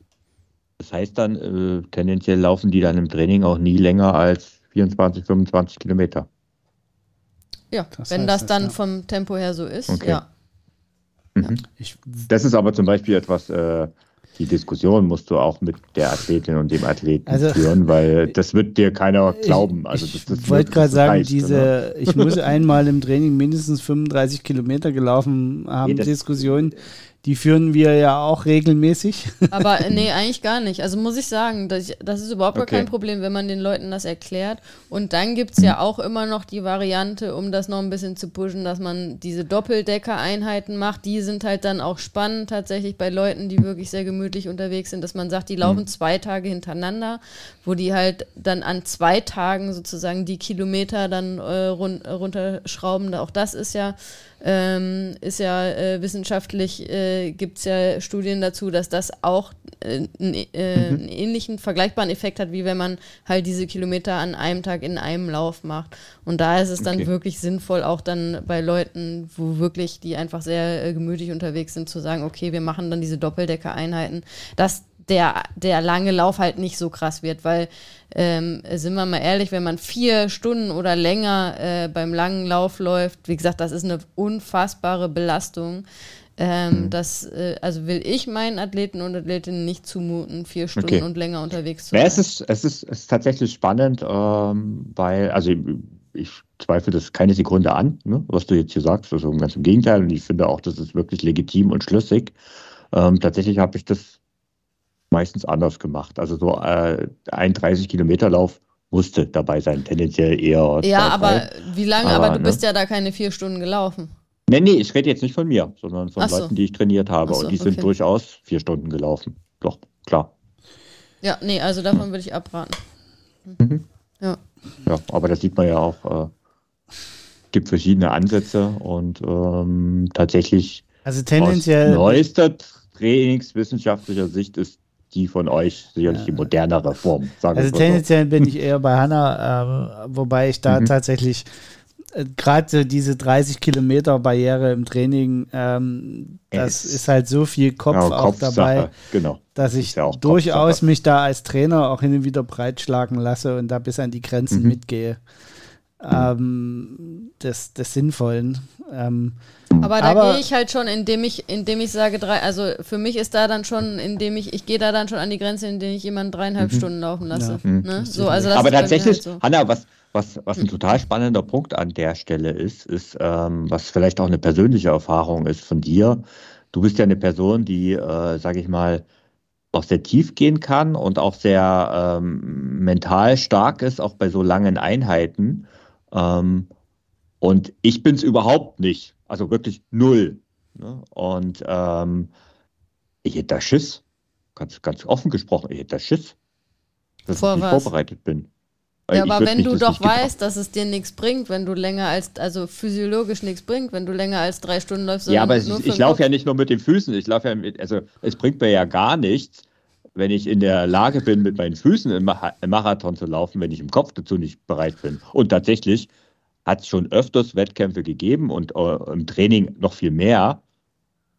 Das heißt dann, äh, tendenziell laufen die dann im Training auch nie länger als 24, 25 Kilometer. Ja, das wenn das dann ja. vom Tempo her so ist, okay. ja. Mhm. Ich, das ist aber zum Beispiel etwas, äh, die Diskussion musst du auch mit der Athletin und dem Athleten also, führen, weil das wird dir keiner glauben. Also ich, ich wollte gerade sagen, reicht, diese, ich muss einmal im Training mindestens 35 Kilometer gelaufen haben, nee, Diskussion die führen wir ja auch regelmäßig. Aber nee, eigentlich gar nicht. Also muss ich sagen, das, das ist überhaupt okay. kein Problem, wenn man den Leuten das erklärt. Und dann gibt es ja auch immer noch die Variante, um das noch ein bisschen zu pushen, dass man diese Doppeldecker-Einheiten macht. Die sind halt dann auch spannend tatsächlich bei Leuten, die wirklich sehr gemütlich unterwegs sind, dass man sagt, die laufen mhm. zwei Tage hintereinander, wo die halt dann an zwei Tagen sozusagen die Kilometer dann äh, run runterschrauben. Auch das ist ja ähm, ist ja äh, wissenschaftlich, äh, gibt es ja Studien dazu, dass das auch äh, äh, mhm. einen ähnlichen, vergleichbaren Effekt hat, wie wenn man halt diese Kilometer an einem Tag in einem Lauf macht. Und da ist es dann okay. wirklich sinnvoll, auch dann bei Leuten, wo wirklich die einfach sehr äh, gemütlich unterwegs sind, zu sagen, okay, wir machen dann diese Doppeldecker-Einheiten, dass der, der lange Lauf halt nicht so krass wird, weil, ähm, sind wir mal ehrlich, wenn man vier Stunden oder länger äh, beim langen Lauf läuft, wie gesagt, das ist eine unfassbare Belastung. Ähm, mhm. Das, äh, also will ich meinen Athleten und Athletinnen nicht zumuten, vier Stunden okay. und länger unterwegs zu sein. Ja, es, ist, es, ist, es ist tatsächlich spannend, ähm, weil, also ich zweifle das keine Sekunde an, ne, was du jetzt hier sagst. Also ganz im Gegenteil. Und ich finde auch, das ist wirklich legitim und schlüssig. Ähm, tatsächlich habe ich das meistens anders gemacht. Also so äh, ein 30 Kilometer Lauf musste dabei sein, tendenziell eher. Ja, aber wie lange? Aber, aber du ne? bist ja da keine vier Stunden gelaufen. Nee, nee, ich rede jetzt nicht von mir, sondern von so. Leuten, die ich trainiert habe. So, und die okay. sind durchaus vier Stunden gelaufen. Doch, klar. Ja, nee, also davon würde ich abraten. Mhm. Ja. Ja, aber das sieht man ja auch. Äh, gibt verschiedene Ansätze und ähm, tatsächlich also tendenziell aus neuester trainingswissenschaftlicher Sicht ist die von euch sicherlich die modernere Form. also tendenziell so. bin ich eher bei Hanna, äh, wobei ich da mhm. tatsächlich gerade diese 30 Kilometer Barriere im Training, ähm, das ist halt so viel Kopf ja, auch dabei, genau. dass ich ja durchaus mich da als Trainer auch hin und wieder breitschlagen lasse und da bis an die Grenzen mhm. mitgehe. Ähm, des, des Sinnvollen. Ähm, aber da gehe ich halt schon, indem ich, indem ich sage, drei, also für mich ist da dann schon, indem ich, ich gehe da dann schon an die Grenze, indem ich jemanden dreieinhalb mhm. Stunden laufen lasse. Ja. Mhm. Ne? So, also aber tatsächlich, halt so. Hanna, was, was, was ein total spannender Punkt an der Stelle ist, ist, ähm, was vielleicht auch eine persönliche Erfahrung ist von dir. Du bist ja eine Person, die, äh, sage ich mal, auch sehr tief gehen kann und auch sehr ähm, mental stark ist, auch bei so langen Einheiten. Ähm, und ich bin es überhaupt nicht. Also wirklich null. Ne? Und ähm, ich hätte da Schiss. Ganz, ganz offen gesprochen, ich hätte da Schiss, dass Vor ich nicht was? vorbereitet bin. Ja, aber wenn du doch weißt, dass es dir nichts bringt, wenn du länger als, also physiologisch nichts bringt, wenn du länger als drei Stunden läufst. Ja, aber ich, ich laufe ja nicht nur mit den Füßen, ich laufe ja mit, also es bringt mir ja gar nichts, wenn ich in der Lage bin, mit meinen Füßen im, Marathon zu laufen, wenn ich im Kopf dazu nicht bereit bin. Und tatsächlich hat es schon öfters Wettkämpfe gegeben und äh, im Training noch viel mehr.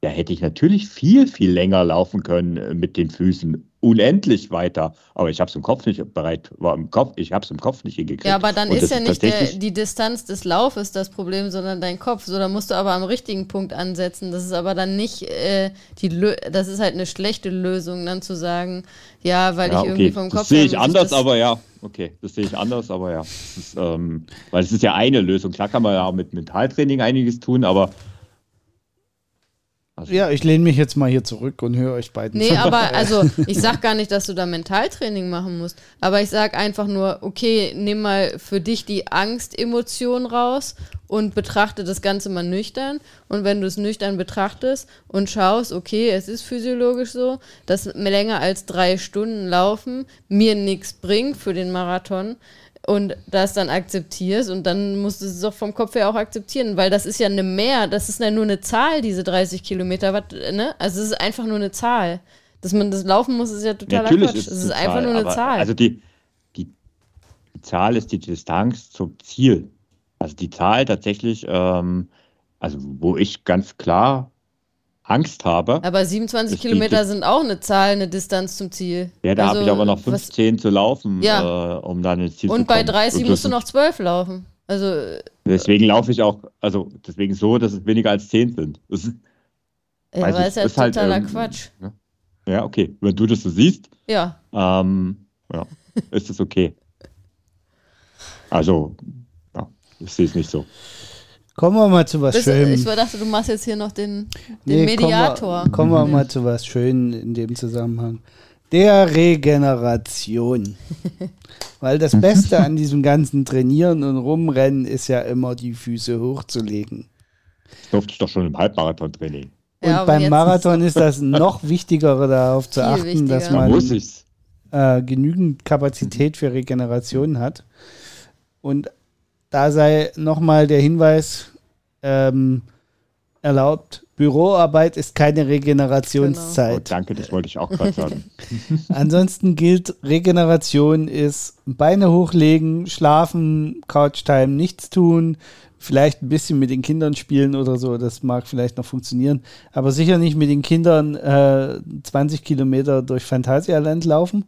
Da hätte ich natürlich viel, viel länger laufen können äh, mit den Füßen, unendlich weiter. Aber ich habe es im Kopf nicht bereit, war im Kopf, ich habe es im Kopf nicht hingekriegt. Ja, aber dann und ist ja nicht der, die Distanz des Laufes das Problem, sondern dein Kopf. So, da musst du aber am richtigen Punkt ansetzen. Das ist aber dann nicht äh, die, Lö das ist halt eine schlechte Lösung, dann zu sagen, ja, weil ja, ich okay. irgendwie vom Kopf. Das sehe ich anders, aber ja, okay, das sehe ich anders, aber ja, ist, ähm, weil es ist ja eine Lösung. Klar kann man ja auch mit Mentaltraining einiges tun, aber also ja, ich lehne mich jetzt mal hier zurück und höre euch beiden Nee, aber also ich sag gar nicht, dass du da Mentaltraining machen musst. Aber ich sag einfach nur, okay, nimm mal für dich die Angst-Emotion raus und betrachte das Ganze mal nüchtern. Und wenn du es nüchtern betrachtest und schaust, okay, es ist physiologisch so, dass länger als drei Stunden laufen mir nichts bringt für den Marathon, und das dann akzeptierst und dann musst du es doch vom Kopf her auch akzeptieren, weil das ist ja eine Mehr, das ist ja nur eine Zahl, diese 30 Kilometer, was, ne? Also es ist einfach nur eine Zahl. Dass man das laufen muss, ist ja totaler Natürlich Quatsch. Ist es ist einfach Zahl, nur eine Zahl. Also die, die, die, Zahl ist die Distanz zum Ziel. Also die Zahl tatsächlich, ähm, also wo ich ganz klar Angst habe. Aber 27 Kilometer sind auch eine Zahl, eine Distanz zum Ziel. Ja, da also, habe ich aber noch 15 was, zu laufen, ja. äh, um dann ins Ziel Und zu kommen. Und bei 30 musst du noch 12 laufen. Also, deswegen laufe ich auch, also deswegen so, dass es weniger als 10 sind. Das ist, ja, aber ist ja totaler halt, ähm, Quatsch. Ne? Ja, okay. Wenn du das so siehst, Ja. ähm, ja, ist das okay. Also, ja, ich sehe es nicht so. Kommen wir mal zu was Das, Schönem. ich dachte, du machst jetzt hier noch den, den Nee, Mediator. Kommen wir, kommen wir mal zu was Schönem in dem Zusammenhang. Der Regeneration. Weil das Beste an diesem ganzen Trainieren und Rumrennen ist ja immer, die Füße hochzulegen. Das durfte ich doch schon im Halbmarathon-Training. Und Ja, beim Marathon ist das noch wichtiger, darauf zu achten, dass wichtiger. Da man äh, genügend Kapazität für Regeneration hat. Und da sei nochmal der Hinweis ähm, erlaubt, Büroarbeit ist keine Oh, Regenerationszeit. danke, das wollte ich auch gerade sagen. Ansonsten gilt, Regeneration ist Beine hochlegen, schlafen, Couchtime, nichts tun, vielleicht ein bisschen mit den Kindern spielen oder so, das mag vielleicht noch funktionieren, aber sicher nicht mit den Kindern äh, 20 Kilometer durch Phantasialand laufen.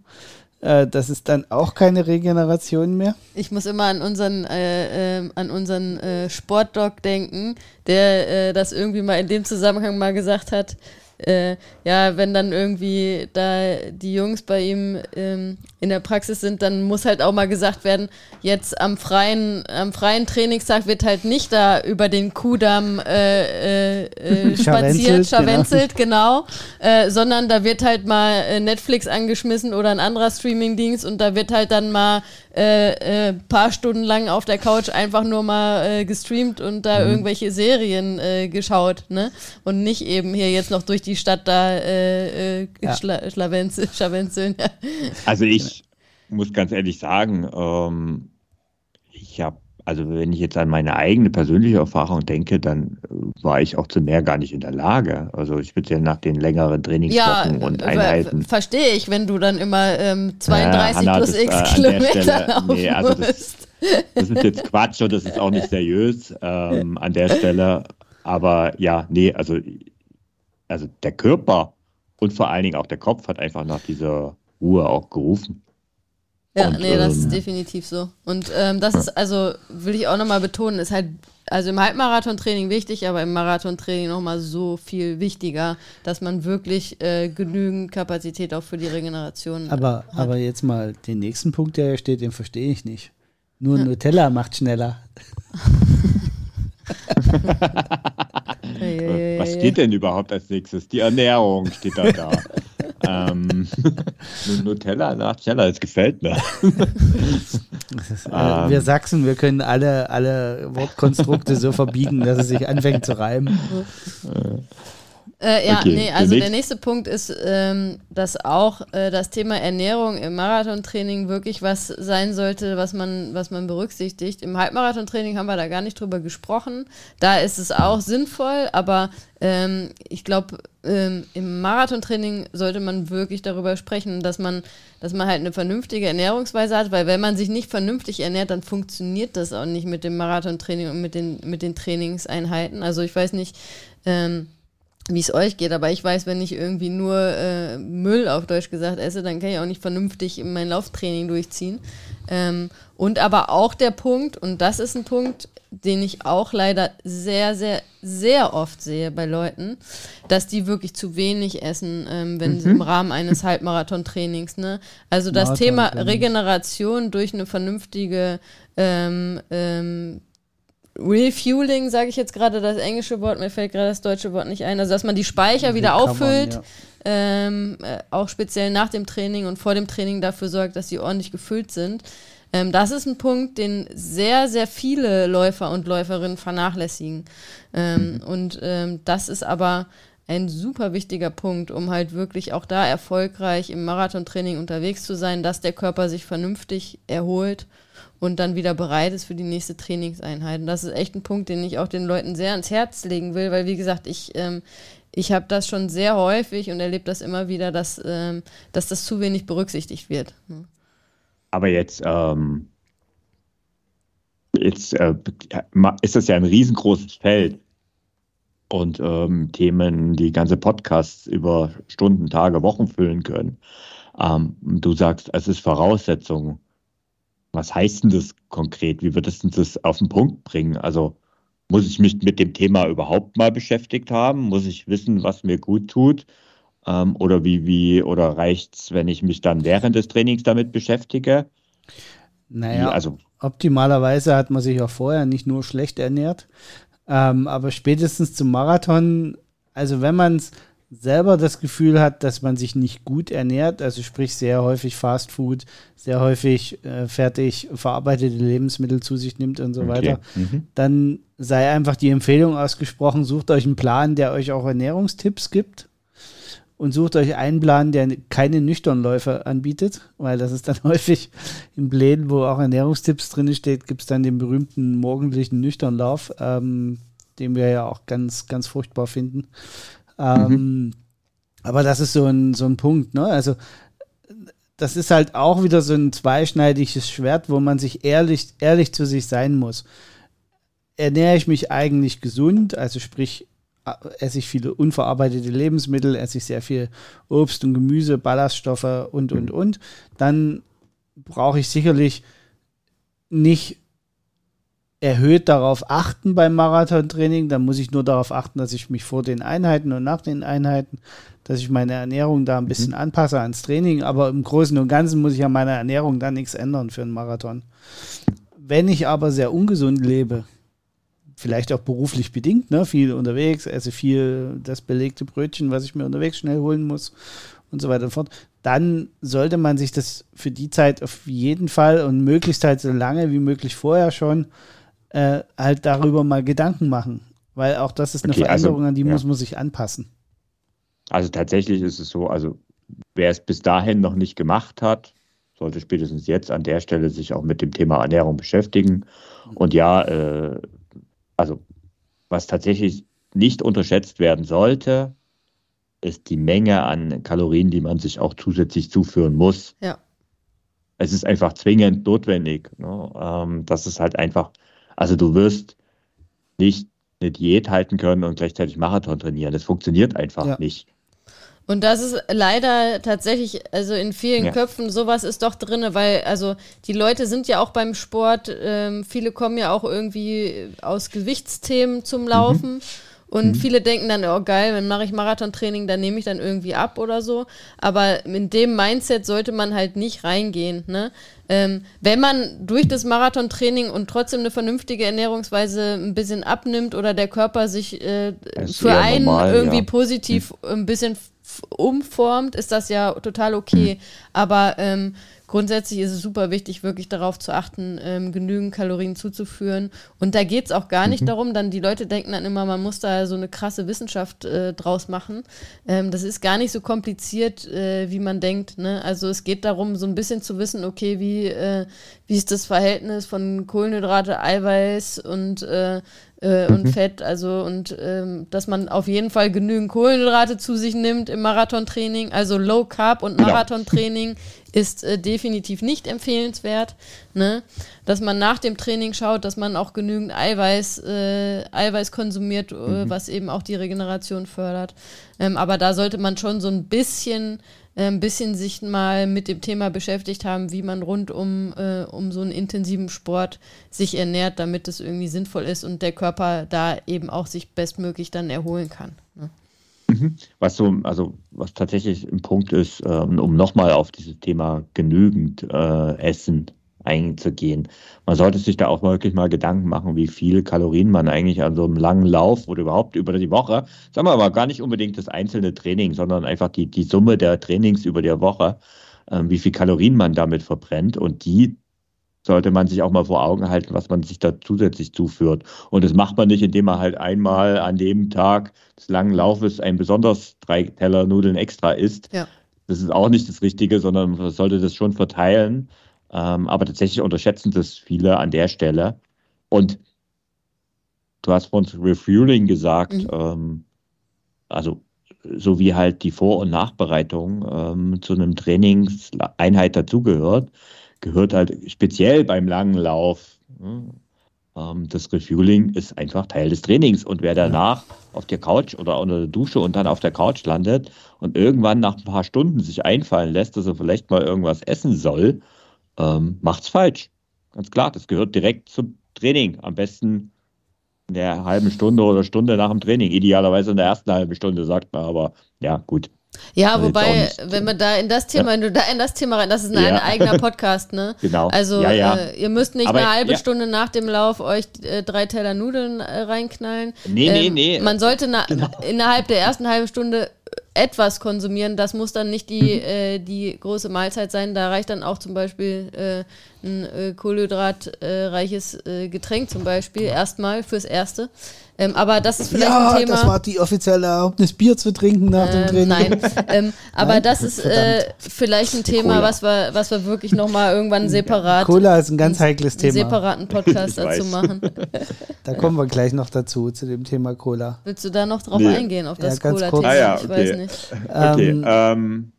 Äh, das ist dann auch keine Regeneration mehr. Ich muss immer an unseren, äh, ähm, an unseren äh, Sportdoc denken, der äh, das irgendwie mal in dem Zusammenhang mal gesagt hat. Äh, ja, wenn dann irgendwie da die Jungs bei ihm ähm, in der Praxis sind, dann muss halt auch mal gesagt werden, jetzt am freien, am freien Trainingstag wird halt nicht da über den Kudamm äh, äh, äh, spaziert, Scharwenzelt, scharwenzelt, genau, äh, sondern da wird halt mal äh, Netflix angeschmissen oder ein anderer Streamingdienst und da wird halt dann mal äh, paar Stunden lang auf der Couch einfach nur mal gestreamt und da irgendwelche Serien geschaut, ne? Und nicht eben hier jetzt noch durch die Stadt da äh, äh, Ja. schla. Ja. Also ich muss ganz ehrlich sagen, ähm, ich habe, also wenn ich jetzt an meine eigene persönliche Erfahrung denke, dann äh, war ich auch zu mehr gar nicht in der Lage. Also speziell nach den längeren Ja, Trainingswochen und ver- Einheiten. verstehe ich, wenn du dann immer ähm, 32 Hanna, plus das, x äh, Kilometer laufen nee, also das- musst. Das ist jetzt Quatsch und das ist auch nicht seriös ähm, an der Stelle. Aber ja, nee, also, also der Körper und vor allen Dingen auch der Kopf hat einfach nach dieser Ruhe auch gerufen. Ja, Und, nee, das ist ähm, definitiv so. Und ähm, das ist, also, will ich auch nochmal betonen, ist halt, also im Halbmarathon-Training wichtig, aber im Marathon-Training nochmal so viel wichtiger, dass man wirklich äh, genügend Kapazität auch für die Regeneration Aber, hat. aber jetzt mal den nächsten Punkt, der hier steht, den verstehe ich nicht. Nur Nutella macht schneller. Eieieiei. Was steht denn überhaupt als nächstes? Die Ernährung steht da da. ähm, Nutella nach schneller, das gefällt mir. Äh, wir Sachsen, wir können alle, alle Wortkonstrukte so verbiegen, dass es sich anfängt zu reimen. Äh, ja, Okay, nee, der also der nächste- nächste Punkt ist, ähm, dass auch äh, das Thema Ernährung im Marathontraining wirklich was sein sollte, was man, was man berücksichtigt. Im Halbmarathontraining haben wir da gar nicht drüber gesprochen. Da ist es auch sinnvoll, aber ähm, ich glaube, ähm, im Marathontraining sollte man wirklich darüber sprechen, dass man, dass man halt eine vernünftige Ernährungsweise hat, weil wenn man sich nicht vernünftig ernährt, dann funktioniert das auch nicht mit dem Marathontraining und mit den, mit den Trainingseinheiten. Also ich weiß nicht, ähm, wie es euch geht, aber ich weiß, wenn ich irgendwie nur äh, Müll auf Deutsch gesagt esse, dann kann ich auch nicht vernünftig mein Lauftraining durchziehen. Ähm, und aber auch der Punkt, und das ist ein Punkt, den ich auch leider sehr, sehr, sehr oft sehe bei Leuten, dass die wirklich zu wenig essen, ähm, wenn sie im Rahmen eines Halbmarathon-Trainings. Ne? Also das Thema. Regeneration durch eine vernünftige ähm, ähm, Refueling, sage ich jetzt gerade das englische Wort, mir fällt gerade das deutsche Wort nicht ein. Also, dass man die Speicher wieder auffüllt, ja. ähm, äh, auch speziell nach dem Training und vor dem Training dafür sorgt, dass sie ordentlich gefüllt sind. Ähm, das ist ein Punkt, den sehr, sehr viele Läufer und Läuferinnen vernachlässigen. Ähm, Und ähm, das ist aber ein super wichtiger Punkt, um halt wirklich auch da erfolgreich im Marathontraining unterwegs zu sein, dass der Körper sich vernünftig erholt und dann wieder bereit ist für die nächste Trainingseinheit. Und das ist echt ein Punkt, den ich auch den Leuten sehr ans Herz legen will, weil wie gesagt, ich, ähm, ich habe das schon sehr häufig und erlebe das immer wieder, dass, ähm, dass das zu wenig berücksichtigt wird. Aber jetzt, ähm, jetzt äh, ist das ja ein riesengroßes Feld. Und ähm, Themen, die ganze Podcasts über Stunden, Tage, Wochen füllen können. Ähm, du sagst, es ist Voraussetzung. Was heißt denn das konkret? Wie würdest du das auf den Punkt bringen? Also muss ich mich mit dem Thema überhaupt mal beschäftigt haben? Muss ich wissen, was mir gut tut? Ähm, oder wie, wie, oder reicht's, wenn ich mich dann während des Trainings damit beschäftige? Naja, also, optimalerweise hat man sich auch vorher nicht nur schlecht ernährt, ähm, aber spätestens zum Marathon, also wenn man es selber das Gefühl hat, dass man sich nicht gut ernährt, also sprich sehr häufig Fast Food, sehr häufig äh, fertig verarbeitete Lebensmittel zu sich nimmt und so okay. weiter, mhm. dann sei einfach die Empfehlung ausgesprochen, sucht euch einen Plan, der euch auch Ernährungstipps gibt und sucht euch einen Plan, der keine Nüchternläufe anbietet, weil das ist dann häufig in Plänen, wo auch Ernährungstipps drin steht, gibt es dann den berühmten morgendlichen Nüchternlauf, ähm, den wir ja auch ganz, ganz furchtbar finden. Ähm, mhm. Aber das ist so ein, so ein Punkt, ne? Also das ist halt auch wieder so ein zweischneidiges Schwert, wo man sich ehrlich, ehrlich zu sich sein muss. Ernähre ich mich eigentlich gesund, also sprich, esse ich viele unverarbeitete Lebensmittel, esse ich sehr viel Obst und Gemüse, Ballaststoffe und, und, und, dann brauche ich sicherlich nicht erhöht darauf achten beim Marathontraining. Dann muss ich nur darauf achten, dass ich mich vor den Einheiten und nach den Einheiten, dass ich meine Ernährung da ein bisschen mhm. anpasse ans Training. Aber im Großen und Ganzen muss ich an meiner Ernährung dann nichts ändern für einen Marathon. Wenn ich aber sehr ungesund lebe, vielleicht auch beruflich bedingt, ne, viel unterwegs, esse viel das belegte Brötchen, was ich mir unterwegs schnell holen muss und so weiter und fort, dann sollte man sich das für die Zeit auf jeden Fall und möglichst halt so lange wie möglich vorher schon äh, halt darüber mal Gedanken machen. Weil auch das ist eine okay, also, Veränderung, also, an die ja. muss man sich anpassen. Also tatsächlich ist es so, also wer es bis dahin noch nicht gemacht hat, sollte spätestens jetzt an der Stelle sich auch mit dem Thema Ernährung beschäftigen. Und ja, äh, also was tatsächlich nicht unterschätzt werden sollte, ist die Menge an Kalorien, die man sich auch zusätzlich zuführen muss. Ja. Es ist einfach zwingend notwendig. Ne? Ähm, das ist halt einfach also du wirst nicht eine Diät halten können und gleichzeitig Marathon trainieren. Das funktioniert einfach ja. nicht. Und das ist leider tatsächlich, also in vielen ja. Köpfen, sowas ist doch drin, weil, also die Leute sind ja auch beim Sport, ähm, viele kommen ja auch irgendwie aus Gewichtsthemen zum Laufen. Mhm. Und mhm. viele denken dann, oh geil, wenn mache ich Marathontraining, dann nehme ich dann irgendwie ab oder so. Aber in dem Mindset sollte man halt nicht reingehen. Ne? Ähm, wenn man durch das Marathontraining und trotzdem eine vernünftige Ernährungsweise ein bisschen abnimmt oder der Körper sich äh, für einen normal, irgendwie ja. positiv mhm. ein bisschen umformt, ist das ja total okay. Mhm. Aber ähm, grundsätzlich ist es super wichtig, wirklich darauf zu achten, ähm, genügend Kalorien zuzuführen. Und da geht es auch gar nicht mhm. darum, dann die Leute denken dann immer, man muss da so eine krasse Wissenschaft äh, draus machen. Ähm, das ist gar nicht so kompliziert, äh, wie man denkt. Ne? Also es geht darum, so ein bisschen zu wissen, okay, wie, äh, wie ist das Verhältnis von Kohlenhydrate, Eiweiß und äh, äh, und mhm. Fett, also und ähm, dass man auf jeden Fall genügend Kohlenhydrate zu sich nimmt im Marathontraining. Also Low Carb und Marathontraining ist äh, definitiv nicht empfehlenswert. Ne? Dass man nach dem Training schaut, dass man auch genügend Eiweiß, äh, Eiweiß konsumiert, äh, mhm. was eben auch die Regeneration fördert. Ähm, aber da sollte man schon so ein bisschen äh, ein bisschen sich mal mit dem Thema beschäftigt haben, wie man rund um, äh, um so einen intensiven Sport sich ernährt, damit es irgendwie sinnvoll ist und der Körper da eben auch sich bestmöglich dann erholen kann. Mhm. Was so, also was tatsächlich ein Punkt ist, ähm, um nochmal auf dieses Thema genügend äh, Essen einzugehen. Man sollte sich da auch wirklich mal Gedanken machen, wie viel Kalorien man eigentlich an so einem langen Lauf oder überhaupt über die Woche, sagen wir aber gar nicht unbedingt das einzelne Training, sondern einfach die, die Summe der Trainings über die Woche, äh, wie viel Kalorien man damit verbrennt und die sollte man sich auch mal vor Augen halten, was man sich da zusätzlich zuführt. Und das macht man nicht, indem man halt einmal an dem Tag des langen Laufes ein besonders drei Teller Nudeln extra isst. Ja. Das ist auch nicht das Richtige, sondern man sollte das schon verteilen ähm, aber tatsächlich unterschätzen das viele an der Stelle. Und du hast von Refueling gesagt, mhm. ähm, also so wie halt die Vor- und Nachbereitung ähm, zu einem Trainingseinheit dazugehört, gehört halt speziell beim langen Lauf. Ähm, das Refueling ist einfach Teil des Trainings. Und wer danach auf der Couch oder unter der Dusche und dann auf der Couch landet und irgendwann nach ein paar Stunden sich einfallen lässt, dass er vielleicht mal irgendwas essen soll, ähm, macht's falsch. Ganz klar, das gehört direkt zum Training. Am besten in der halben Stunde oder Stunde nach dem Training. Idealerweise in der ersten halben Stunde, sagt man, aber ja, gut. Ja, wobei, wenn wir da in das Thema, ja. wenn du da in das Thema rein, das ist ein ja. eigener Podcast, ne? Genau. Also ja, ja. Äh, ihr müsst nicht Aber, eine halbe Stunde nach dem Lauf euch äh, drei Teller Nudeln äh, reinknallen. Nee, ähm, nee, nee. Man sollte na, genau. innerhalb der ersten halben Stunde etwas konsumieren. Das muss dann nicht die, mhm. äh, die große Mahlzeit sein. Da reicht dann auch zum Beispiel äh, ein äh, kohlenhydratreiches äh, Getränk zum Beispiel erstmal fürs Erste. Ähm, aber das ist vielleicht ja, ein Thema. Das war die offizielle Erlaubnis, Bier zu trinken nach dem ähm, Training. Nein, ähm, aber nein? das ist äh, vielleicht ein Thema, was wir, was wir wirklich nochmal irgendwann separat. Cola ist ein ganz heikles Thema. Einen separaten Podcast dazu machen. Da kommen wir gleich noch dazu, zu dem Thema Cola. Willst du da noch drauf nee. eingehen, auf das ja, Cola-Thema? Ah, ja, okay. Ich weiß nicht. Okay, ähm, ähm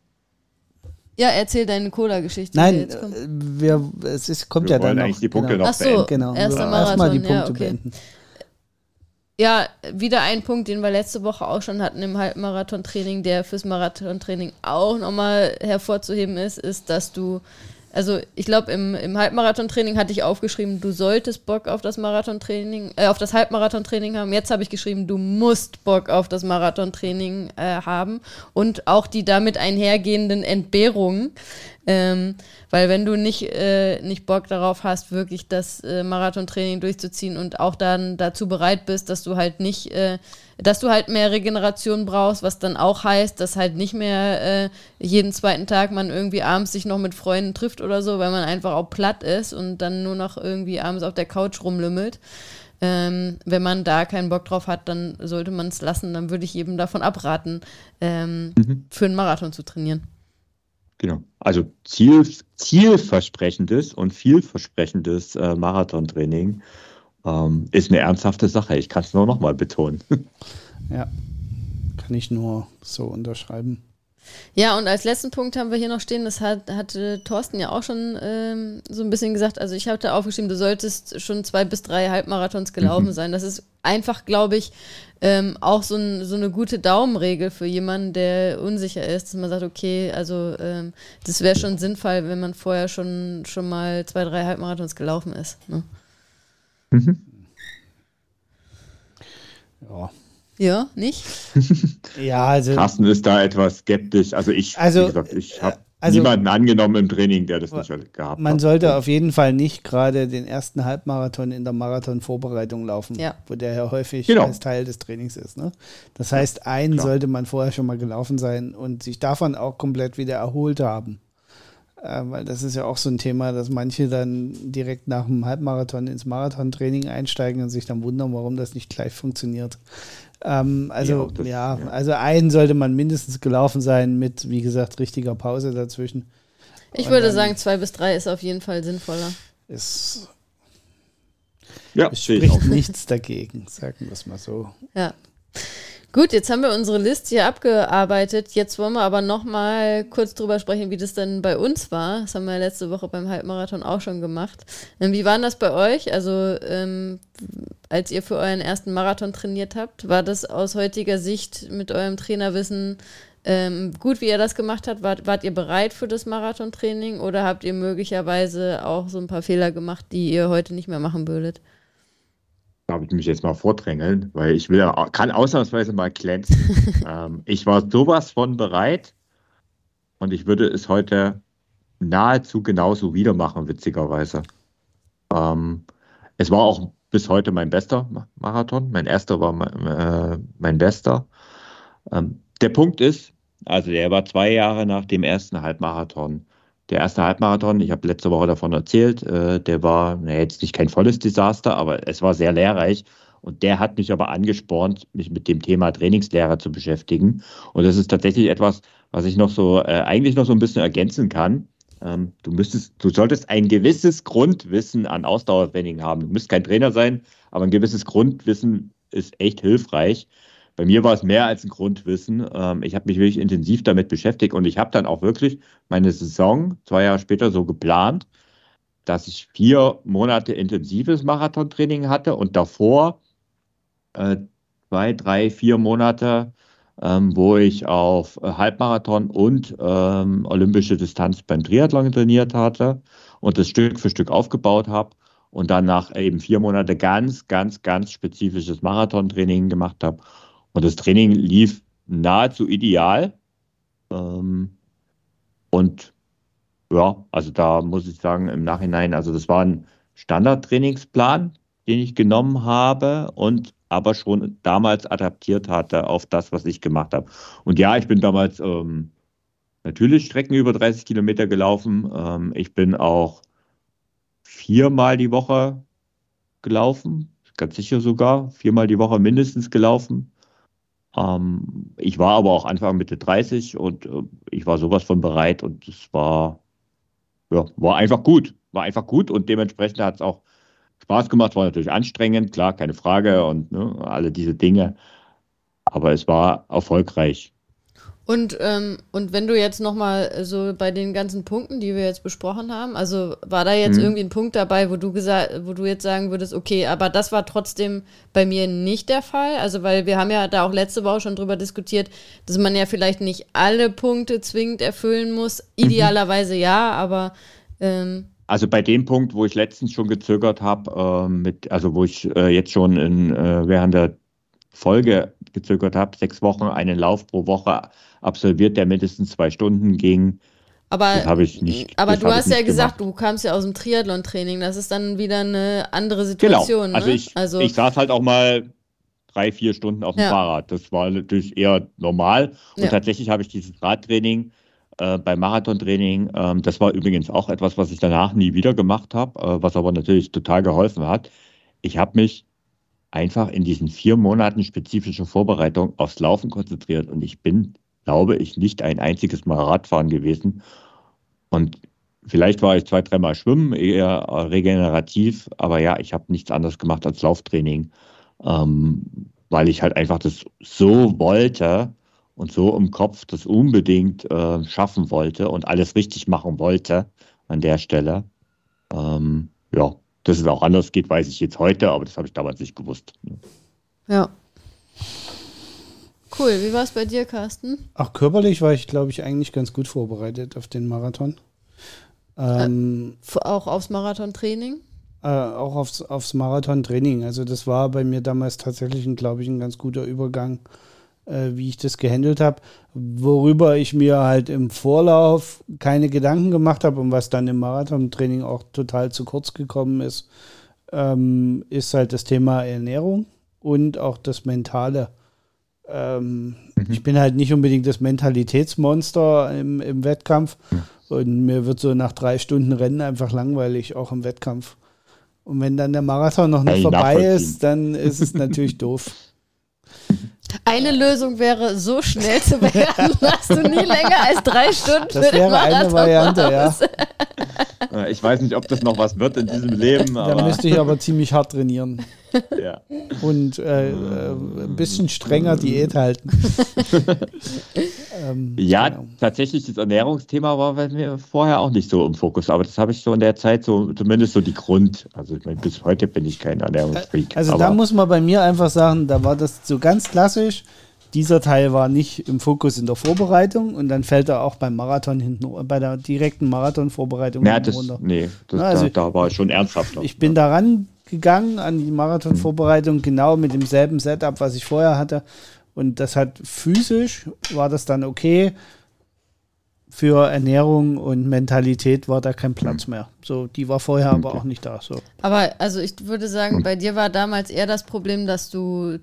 ja, erzähl deine Cola-Geschichte. Nein, wir, es ist, kommt wir ja dann noch. eigentlich die Punkte genau. noch Ach so, genau. erster Marathon. Erstmal die Punkte ja, okay. beenden. Ja, wieder ein Punkt, den wir letzte Woche auch schon hatten im Halbmarathon-Training, der fürs Marathon-Training auch nochmal hervorzuheben ist, ist, dass du, also ich glaube, im, im Halbmarathon-Training hatte ich aufgeschrieben, du solltest Bock auf das Marathon-Training, äh, auf das Halbmarathon-Training haben. Jetzt habe ich geschrieben, du musst Bock auf das Marathon-Training äh, haben und auch die damit einhergehenden Entbehrungen. Ähm, weil wenn du nicht, äh, nicht Bock darauf hast, wirklich das äh, Marathontraining durchzuziehen und auch dann dazu bereit bist, dass du halt nicht, äh, dass du halt mehr Regeneration brauchst, was dann auch heißt, dass halt nicht mehr äh, jeden zweiten Tag man irgendwie abends sich noch mit Freunden trifft oder so, weil man einfach auch platt ist und dann nur noch irgendwie abends auf der Couch rumlümmelt. Ähm, wenn man da keinen Bock drauf hat, dann sollte man es lassen. Dann würde ich eben davon abraten, ähm, mhm. für einen Marathon zu trainieren. Genau. Also Ziel, zielversprechendes und vielversprechendes äh, Marathontraining ähm, ist eine ernsthafte Sache. Ich kann es nur nochmal betonen. Ja, kann ich nur so unterschreiben. Ja, und als letzten Punkt haben wir hier noch stehen, das hat, hatte Thorsten ja auch schon ähm, so ein bisschen gesagt. Also ich hatte aufgeschrieben, du solltest schon zwei bis drei Halbmarathons gelaufen mhm. sein. Das ist einfach, glaube ich, ähm, auch so, ein, so, eine gute Daumenregel für jemanden, der unsicher ist, dass man sagt, okay, also ähm, das wäre schon sinnvoll, wenn man vorher schon, schon mal zwei, drei Halbmarathons gelaufen ist. Ne? Mhm. Ja. Ja, nicht? ja, also. Carsten ist da etwas skeptisch. Also ich, also, gesagt, ich habe also, niemanden angenommen im Training, der das nicht gehabt man hat. Man sollte auf jeden Fall nicht gerade den ersten Halbmarathon in der Marathon-Vorbereitung laufen, ja. wo der ja häufig genau. als Teil des Trainings ist. Ne? Das heißt, einen Klar. sollte man vorher schon mal gelaufen sein und sich davon auch komplett wieder erholt haben. Äh, weil das ist ja auch so ein Thema, dass manche dann direkt nach dem Halbmarathon ins Marathontraining einsteigen und sich dann wundern, warum das nicht gleich funktioniert. Ähm, also ja, das, ja, ja, also einen sollte man mindestens gelaufen sein mit, wie gesagt, richtiger Pause dazwischen. Ich Und würde sagen, zwei bis drei ist auf jeden Fall sinnvoller. Ist ja, es spricht nichts dagegen, sagen wir es mal so. Ja. Gut, jetzt haben wir unsere Liste hier abgearbeitet. Jetzt wollen wir aber noch mal kurz drüber sprechen, wie das denn bei uns war. Das haben wir letzte Woche beim Halbmarathon auch schon gemacht. Ähm, wie war das bei euch? Also, ähm, als ihr für euren ersten Marathon trainiert habt, war das aus heutiger Sicht mit eurem Trainerwissen ähm, gut, wie ihr das gemacht habt? Wart, wart ihr bereit für das Marathontraining oder habt ihr möglicherweise auch so ein paar Fehler gemacht, die ihr heute nicht mehr machen würdet? Darf ich mich jetzt mal vordrängeln, weil ich will, kann ausnahmsweise mal glänzen. ähm, ich war sowas von bereit und ich würde es heute nahezu genauso wieder machen, witzigerweise. Ähm, es war auch bis heute mein bester Marathon. Mein erster war mein, äh, mein bester. Ähm, der Punkt ist, also der war zwei Jahre nach dem ersten Halbmarathon der erste Halbmarathon, ich habe letzte Woche davon erzählt, äh, der war na, jetzt nicht kein volles Desaster, aber es war sehr lehrreich. Und der hat mich aber angespornt, mich mit dem Thema Trainingslehrer zu beschäftigen. Und das ist tatsächlich etwas, was ich noch so äh, eigentlich noch so ein bisschen ergänzen kann. Ähm, du müsstest, du solltest ein gewisses Grundwissen an Ausdauertraining haben. Du müsst kein Trainer sein, aber ein gewisses Grundwissen ist echt hilfreich. Bei mir war es mehr als ein Grundwissen. Ähm, ich habe mich wirklich intensiv damit beschäftigt und ich habe dann auch wirklich meine Saison zwei Jahre später so geplant, dass ich vier Monate intensives Marathontraining hatte und davor äh, zwei, drei, vier Monate, ähm, wo ich auf äh, Halbmarathon und ähm, olympische Distanz beim Triathlon trainiert hatte und das Stück für Stück aufgebaut habe und dann nach eben vier Monate ganz, ganz, ganz spezifisches Marathontraining gemacht habe und das Training lief nahezu ideal. Ähm, und ja, also da muss ich sagen, im Nachhinein, also das war ein Standardtrainingsplan, den ich genommen habe und aber schon damals adaptiert hatte auf das, was ich gemacht habe. Und ja, ich bin damals ähm, natürlich Strecken über 30 Kilometer gelaufen. Ähm, ich bin auch viermal die Woche gelaufen, ganz sicher sogar, viermal die Woche mindestens gelaufen. Ähm, ich war aber auch Anfang Mitte 30 und äh, ich war sowas von bereit und es war, ja, war einfach gut. War einfach gut und dementsprechend hat es auch Spaß gemacht, war natürlich anstrengend, klar, keine Frage und ne, alle diese Dinge. Aber es war erfolgreich. Und, ähm, und wenn du jetzt nochmal so bei den ganzen Punkten, die wir jetzt besprochen haben, also war da jetzt mhm. irgendwie ein Punkt dabei, wo du gesagt, wo du jetzt sagen würdest, okay, aber das war trotzdem bei mir nicht der Fall. Also, weil wir haben ja da auch letzte Woche schon drüber diskutiert, dass man ja vielleicht nicht alle Punkte zwingend erfüllen muss. Mhm. Idealerweise mhm. ja, aber ähm, also bei dem Punkt, wo ich letztens schon gezögert habe, äh, mit, also wo ich äh, jetzt schon in, äh, während der Folge gezögert habe, sechs Wochen einen Lauf pro Woche absolviert, der mindestens zwei Stunden ging. Aber, habe ich nicht, aber du hast ja gesagt, gemacht. du kamst ja aus dem Triathlon-Training. Das ist dann wieder eine andere genau. Situation. Genau. Also, ne? ich, also ich saß halt auch mal drei, vier Stunden auf dem ja. Fahrrad. Das war natürlich eher normal. Und ja. tatsächlich habe ich dieses Radtraining äh, beim Marathontraining, ähm, das war übrigens auch etwas, was ich danach nie wieder gemacht habe, äh, was aber natürlich total geholfen hat. Ich habe mich einfach in diesen vier Monaten spezifische Vorbereitung aufs Laufen konzentriert und ich bin, glaube ich, nicht ein einziges Mal Radfahren gewesen. Und vielleicht war ich zwei, dreimal schwimmen, eher regenerativ, aber ja, ich habe nichts anderes gemacht als Lauftraining, ähm, weil ich halt einfach das so wollte und so im Kopf das unbedingt äh, schaffen wollte und alles richtig machen wollte an der Stelle. Ähm, ja, dass es auch anders geht, weiß ich jetzt heute, aber das habe ich damals nicht gewusst. Ja. Cool, wie war es bei dir, Carsten? Ach, körperlich war ich, glaube ich, eigentlich ganz gut vorbereitet auf den Marathon. Ähm, äh, auch aufs Marathontraining? Äh, auch aufs, aufs Marathontraining. Also das war bei mir damals tatsächlich, glaube ich, ein ganz guter Übergang äh, wie ich das gehandelt habe, worüber ich mir halt im Vorlauf keine Gedanken gemacht habe und was dann im Marathontraining auch total zu kurz gekommen ist, ähm, ist halt das Thema Ernährung und auch das Mentale. Ähm, mhm. Ich bin halt nicht unbedingt das Mentalitätsmonster im, im Wettkampf mhm. und mir wird so nach drei Stunden Rennen einfach langweilig, auch im Wettkampf. Und wenn dann der Marathon noch nicht hey, vorbei ist, dann ist es natürlich doof. Eine Lösung wäre, so schnell zu werden, dass du nie länger als drei Stunden das für den Marathon eine Variante, ja. Ich weiß nicht, ob das noch was wird in diesem Leben. Da müsste ich aber ziemlich hart trainieren. Ja. Und äh, äh, ein bisschen strenger Diät halten. ähm, ja, genau. tatsächlich, das Ernährungsthema war bei mir vorher auch nicht so im Fokus, aber das habe ich so in der Zeit so, zumindest so die Grund. Also meine, bis heute bin ich kein Ernährungsfreak. Also da muss man bei mir einfach sagen, da war das so ganz klassisch. Dieser Teil war nicht im Fokus in der Vorbereitung und dann fällt er auch beim Marathon hinten, bei der direkten Marathonvorbereitung ja, runter. Nee, das, also, da, da, war ich schon ernsthafter. Ich bin daran gegangen an die Marathonvorbereitung, genau mit demselben Setup, was ich vorher hatte. Und das hat physisch, war das dann okay. Für Ernährung und Mentalität war da kein Platz mehr. So, die war vorher aber auch nicht da. So. Aber also ich würde sagen, bei dir war damals eher das Problem, dass du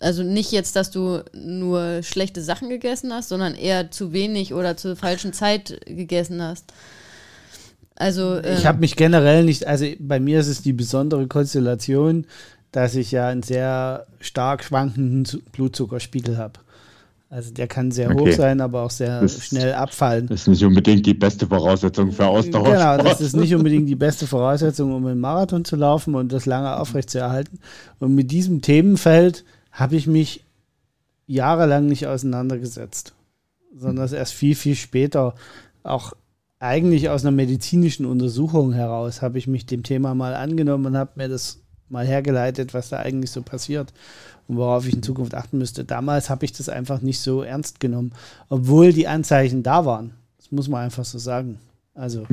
also nicht jetzt, dass du nur schlechte Sachen gegessen hast, sondern eher zu wenig oder zur falschen Zeit gegessen hast. Also ähm, ich habe mich generell nicht, also bei mir ist es die besondere Konstellation, dass ich ja einen sehr stark schwankenden Blutzuckerspiegel habe. Also der kann sehr okay. hoch sein, aber auch sehr das schnell abfallen. Das ist nicht unbedingt die beste Voraussetzung für Ausdauer. Genau, das ist nicht unbedingt die beste Voraussetzung, um einen Marathon zu laufen und das lange aufrecht zu erhalten. Und mit diesem Themenfeld habe ich mich jahrelang nicht auseinandergesetzt, sondern erst viel, viel später auch eigentlich aus einer medizinischen Untersuchung heraus habe ich mich dem Thema mal angenommen und habe mir das mal hergeleitet, was da eigentlich so passiert und worauf ich in Zukunft achten müsste. Damals habe ich das einfach nicht so ernst genommen, obwohl die Anzeichen da waren. Das muss man einfach so sagen. Also,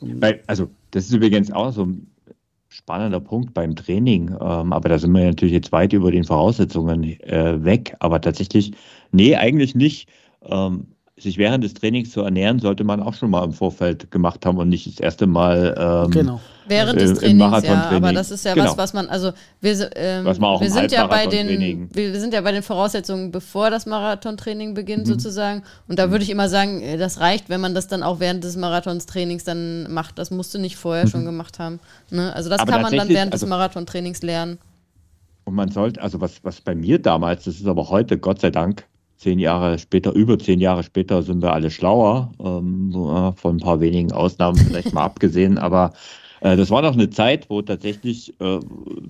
mhm. also das ist übrigens auch so ein spannender Punkt beim Training, ähm, aber da sind wir natürlich jetzt weit über den Voraussetzungen äh, weg. Aber tatsächlich, nee, eigentlich nicht. ähm, sich während des Trainings zu ernähren, sollte man auch schon mal im Vorfeld gemacht haben und nicht das erste Mal ähm, genau. während des Trainings, ja, aber das ist ja genau. was, was man, also wir, ähm, wir sind ja bei den, wir sind ja bei den Voraussetzungen, bevor das Marathontraining beginnt mhm. sozusagen und da würde ich immer sagen, äh, das reicht, wenn man das dann auch während des Marathonstrainings dann macht, das musst du nicht vorher mhm. schon gemacht haben. Ne? Also das aber kann man dann während also, des Marathontrainings lernen. Und man sollte, also was, was bei mir damals, das ist aber heute, Gott sei Dank, zehn Jahre später, über zehn Jahre später sind wir alle schlauer, ähm, von ein paar wenigen Ausnahmen vielleicht mal abgesehen, aber äh, das war noch eine Zeit, wo tatsächlich äh,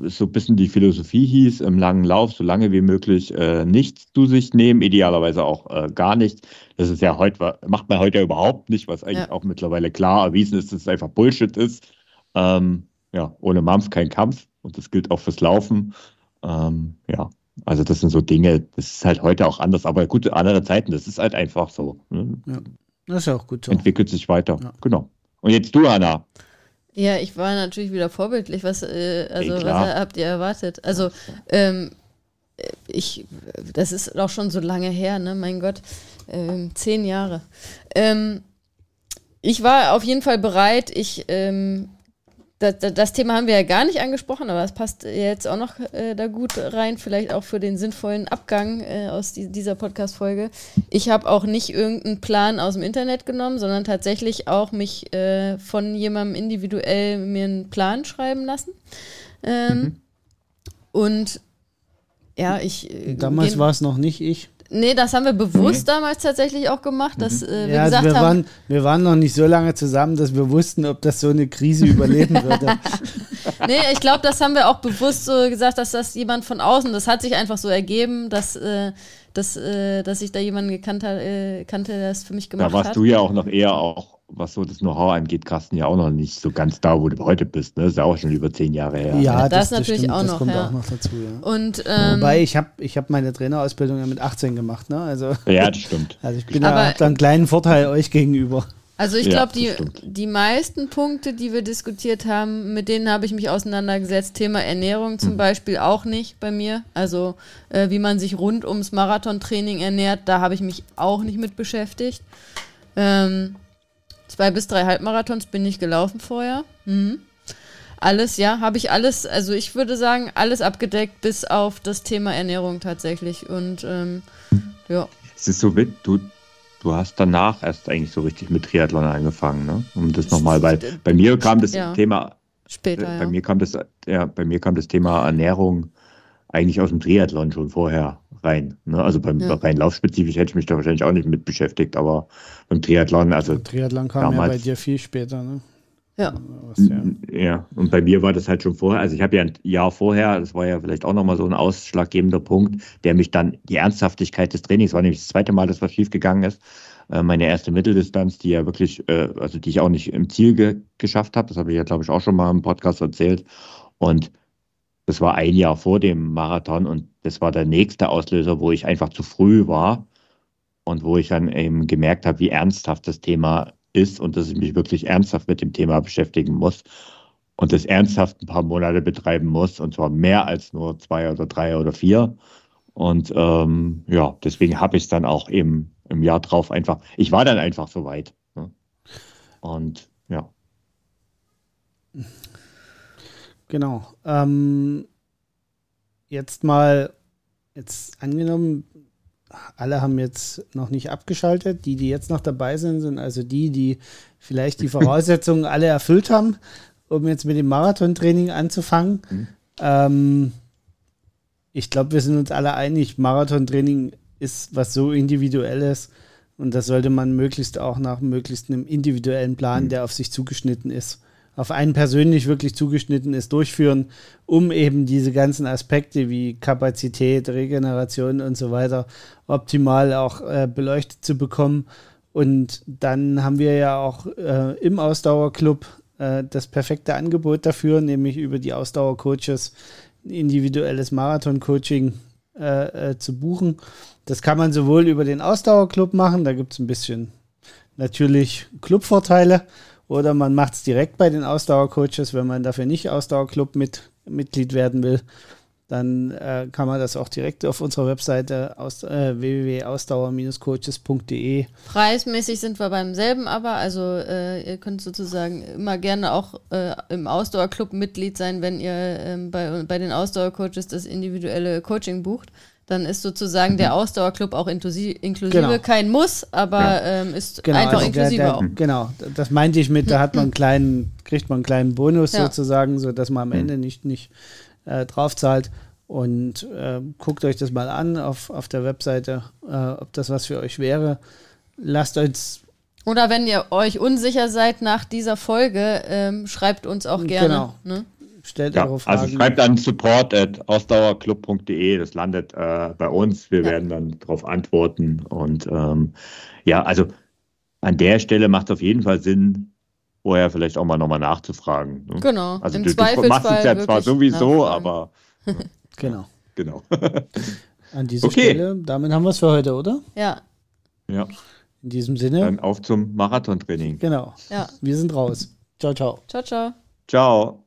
so ein bisschen die Philosophie hieß, im langen Lauf so lange wie möglich äh, nichts zu sich nehmen, idealerweise auch äh, gar nichts. Das ist ja heute, macht man heute ja überhaupt nicht, was eigentlich ja. auch mittlerweile klar erwiesen ist, dass es einfach Bullshit ist. Ähm, ja, ohne Mampf kein Kampf und das gilt auch fürs Laufen. Ähm, ja, also das sind so Dinge, das ist halt heute auch anders, aber gute andere Zeiten, das ist halt einfach so. Ne? Ja, das ist ja auch gut so. Entwickelt sich weiter, ja. genau. Und jetzt du, Anna. Ja, ich war natürlich wieder vorbildlich. Was, äh, also, Ey, was habt ihr erwartet? Also, ähm, ich, das ist auch schon so lange her, ne? Mein Gott, ähm, zehn Jahre. Ähm, ich war auf jeden Fall bereit. Ich ähm, das, das, Thema haben wir ja gar nicht angesprochen, aber es passt jetzt auch noch äh, da gut rein, vielleicht auch für den sinnvollen Abgang äh, aus die, dieser Podcast-Folge. Ich habe auch nicht irgendeinen Plan aus dem Internet genommen, sondern tatsächlich auch mich äh, von jemandem individuell mir einen Plan schreiben lassen. Ähm, mhm. Und ja, ich. Äh, Damals war es noch nicht ich. Nee, das haben wir bewusst nee. damals tatsächlich auch gemacht, dass mhm. äh, wir ja, gesagt also wir haben. Waren, wir waren noch nicht so lange zusammen, dass wir wussten, ob das so eine Krise überleben würde. nee, ich glaube, das haben wir auch bewusst so gesagt, dass das jemand von außen, das hat sich einfach so ergeben, dass, äh, dass, äh, dass ich da jemanden gekannt äh, kannte, der das für mich gemacht hat. Da warst hat. du ja auch noch eher auch was so das Know-how angeht, Carsten, ja auch noch nicht so ganz da, wo du heute bist. Ne? Das ist ja auch schon über zehn Jahre her. Ja, das, das natürlich das auch, noch, kommt ja. auch noch dazu. Ja. Und, ähm, Wobei, ich habe ich hab meine Trainerausbildung ja mit 18 gemacht. Ne? Also, ja, das stimmt. Also ich bin da einen kleinen Vorteil euch gegenüber. Also ich glaube, die, die meisten Punkte, die wir diskutiert haben, mit denen habe ich mich auseinandergesetzt. Thema Ernährung zum mhm. Beispiel auch nicht bei mir. Also äh, wie man sich rund ums Marathontraining ernährt, da habe ich mich auch nicht mit beschäftigt. Ähm, Zwei bis drei Halbmarathons bin ich gelaufen vorher. Mhm. Alles, ja, habe ich alles, also ich würde sagen, alles abgedeckt, bis auf das Thema Ernährung tatsächlich. Und ähm, ja. Es ist so, du, du hast danach erst eigentlich so richtig mit Triathlon angefangen, ne? Um das nochmal, bei, bei mir kam das ja. Thema später. Äh, bei ja. mir kam das, ja, bei mir kam das Thema Ernährung eigentlich aus dem Triathlon schon vorher rein. Ne? Also beim ja. rein laufspezifisch hätte ich mich da wahrscheinlich auch nicht mit beschäftigt, aber beim Triathlon, also. Triathlon kam damals, ja bei dir viel später, ne? Ja. ja. Ja, und bei mir war das halt schon vorher. Also ich habe ja ein Jahr vorher, das war ja vielleicht auch nochmal so ein ausschlaggebender Punkt, der mich dann, die Ernsthaftigkeit des Trainings war nämlich das zweite Mal, dass was schief gegangen ist. Äh, meine erste Mitteldistanz, die ja wirklich, äh, also die ich auch nicht im Ziel ge geschafft habe, das habe ich ja, glaube ich, auch schon mal im Podcast erzählt. Und das war ein Jahr vor dem Marathon und das war der nächste Auslöser, wo ich einfach zu früh war und wo ich dann eben gemerkt habe, wie ernsthaft das Thema ist und dass ich mich wirklich ernsthaft mit dem Thema beschäftigen muss und das ernsthaft ein paar Monate betreiben muss und zwar mehr als nur zwei oder drei oder vier. Und ähm, ja, deswegen habe ich es dann auch eben im Jahr drauf einfach, ich war dann einfach so weit. Ne? Und ja. Genau. Ähm, jetzt mal, jetzt angenommen, alle haben jetzt noch nicht abgeschaltet. Die, die jetzt noch dabei sind, sind also die, die vielleicht die Voraussetzungen alle erfüllt haben, um jetzt mit dem Marathontraining anzufangen. Mhm. Ähm, ich glaube, wir sind uns alle einig, Marathontraining ist was so Individuelles und das sollte man möglichst auch nach möglichst einem individuellen Plan, mhm. der auf sich zugeschnitten ist, auf einen persönlich wirklich zugeschnitten ist, durchführen, um eben diese ganzen Aspekte wie Kapazität, Regeneration und so weiter optimal auch äh, beleuchtet zu bekommen. Und dann haben wir ja auch äh, im Ausdauerclub äh, das perfekte Angebot dafür, nämlich über die Ausdauercoaches individuelles Marathon-Coaching äh, äh, zu buchen. Das kann man sowohl über den Ausdauerclub machen, da gibt es ein bisschen natürlich Clubvorteile oder man macht es direkt bei den Ausdauercoaches, wenn man dafür nicht Ausdauerclub mit, Mitglied werden will. dann äh, kann man das auch direkt auf unserer Webseite aus, äh, www.ausdauer-coaches.de. Preismäßig sind wir beim selben, aber also äh, ihr könnt sozusagen immer gerne auch äh, im Ausdauerclub Mitglied sein, wenn ihr ähm, bei, bei den Ausdauercoaches das individuelle Coaching bucht. Dann ist sozusagen der mhm. Ausdauerclub auch inklusive, genau. kein Muss, aber ja. ähm, ist genau, einfach also inklusive der, der, auch. Genau, das meinte ich mit, da hat man einen kleinen, kriegt man einen kleinen Bonus ja. sozusagen, sodass man am mhm. Ende nicht, nicht äh, drauf zahlt. Und äh, guckt euch das mal an auf, auf der Webseite, äh, ob das was für euch wäre. Lasst uns. Oder wenn ihr euch unsicher seid nach dieser Folge, ähm, schreibt uns auch gerne. Genau. Ne? Stellt ja, eure also Fragen. Also schreibt an support.ausdauerclub.de, das landet äh, bei uns. Wir ja. werden dann darauf antworten. Und ähm, ja, also an der Stelle macht es auf jeden Fall Sinn, vorher vielleicht auch mal nochmal nachzufragen. Ne? Genau. Also Im du, du machst es ja zwar sowieso, aber. genau. Genau. An dieser okay. Stelle, damit haben wir es für heute, oder? Ja. Ja. In diesem Sinne. Dann auf zum Marathontraining. Genau. Ja. Wir sind raus. Ciao, ciao. Ciao, ciao. Ciao.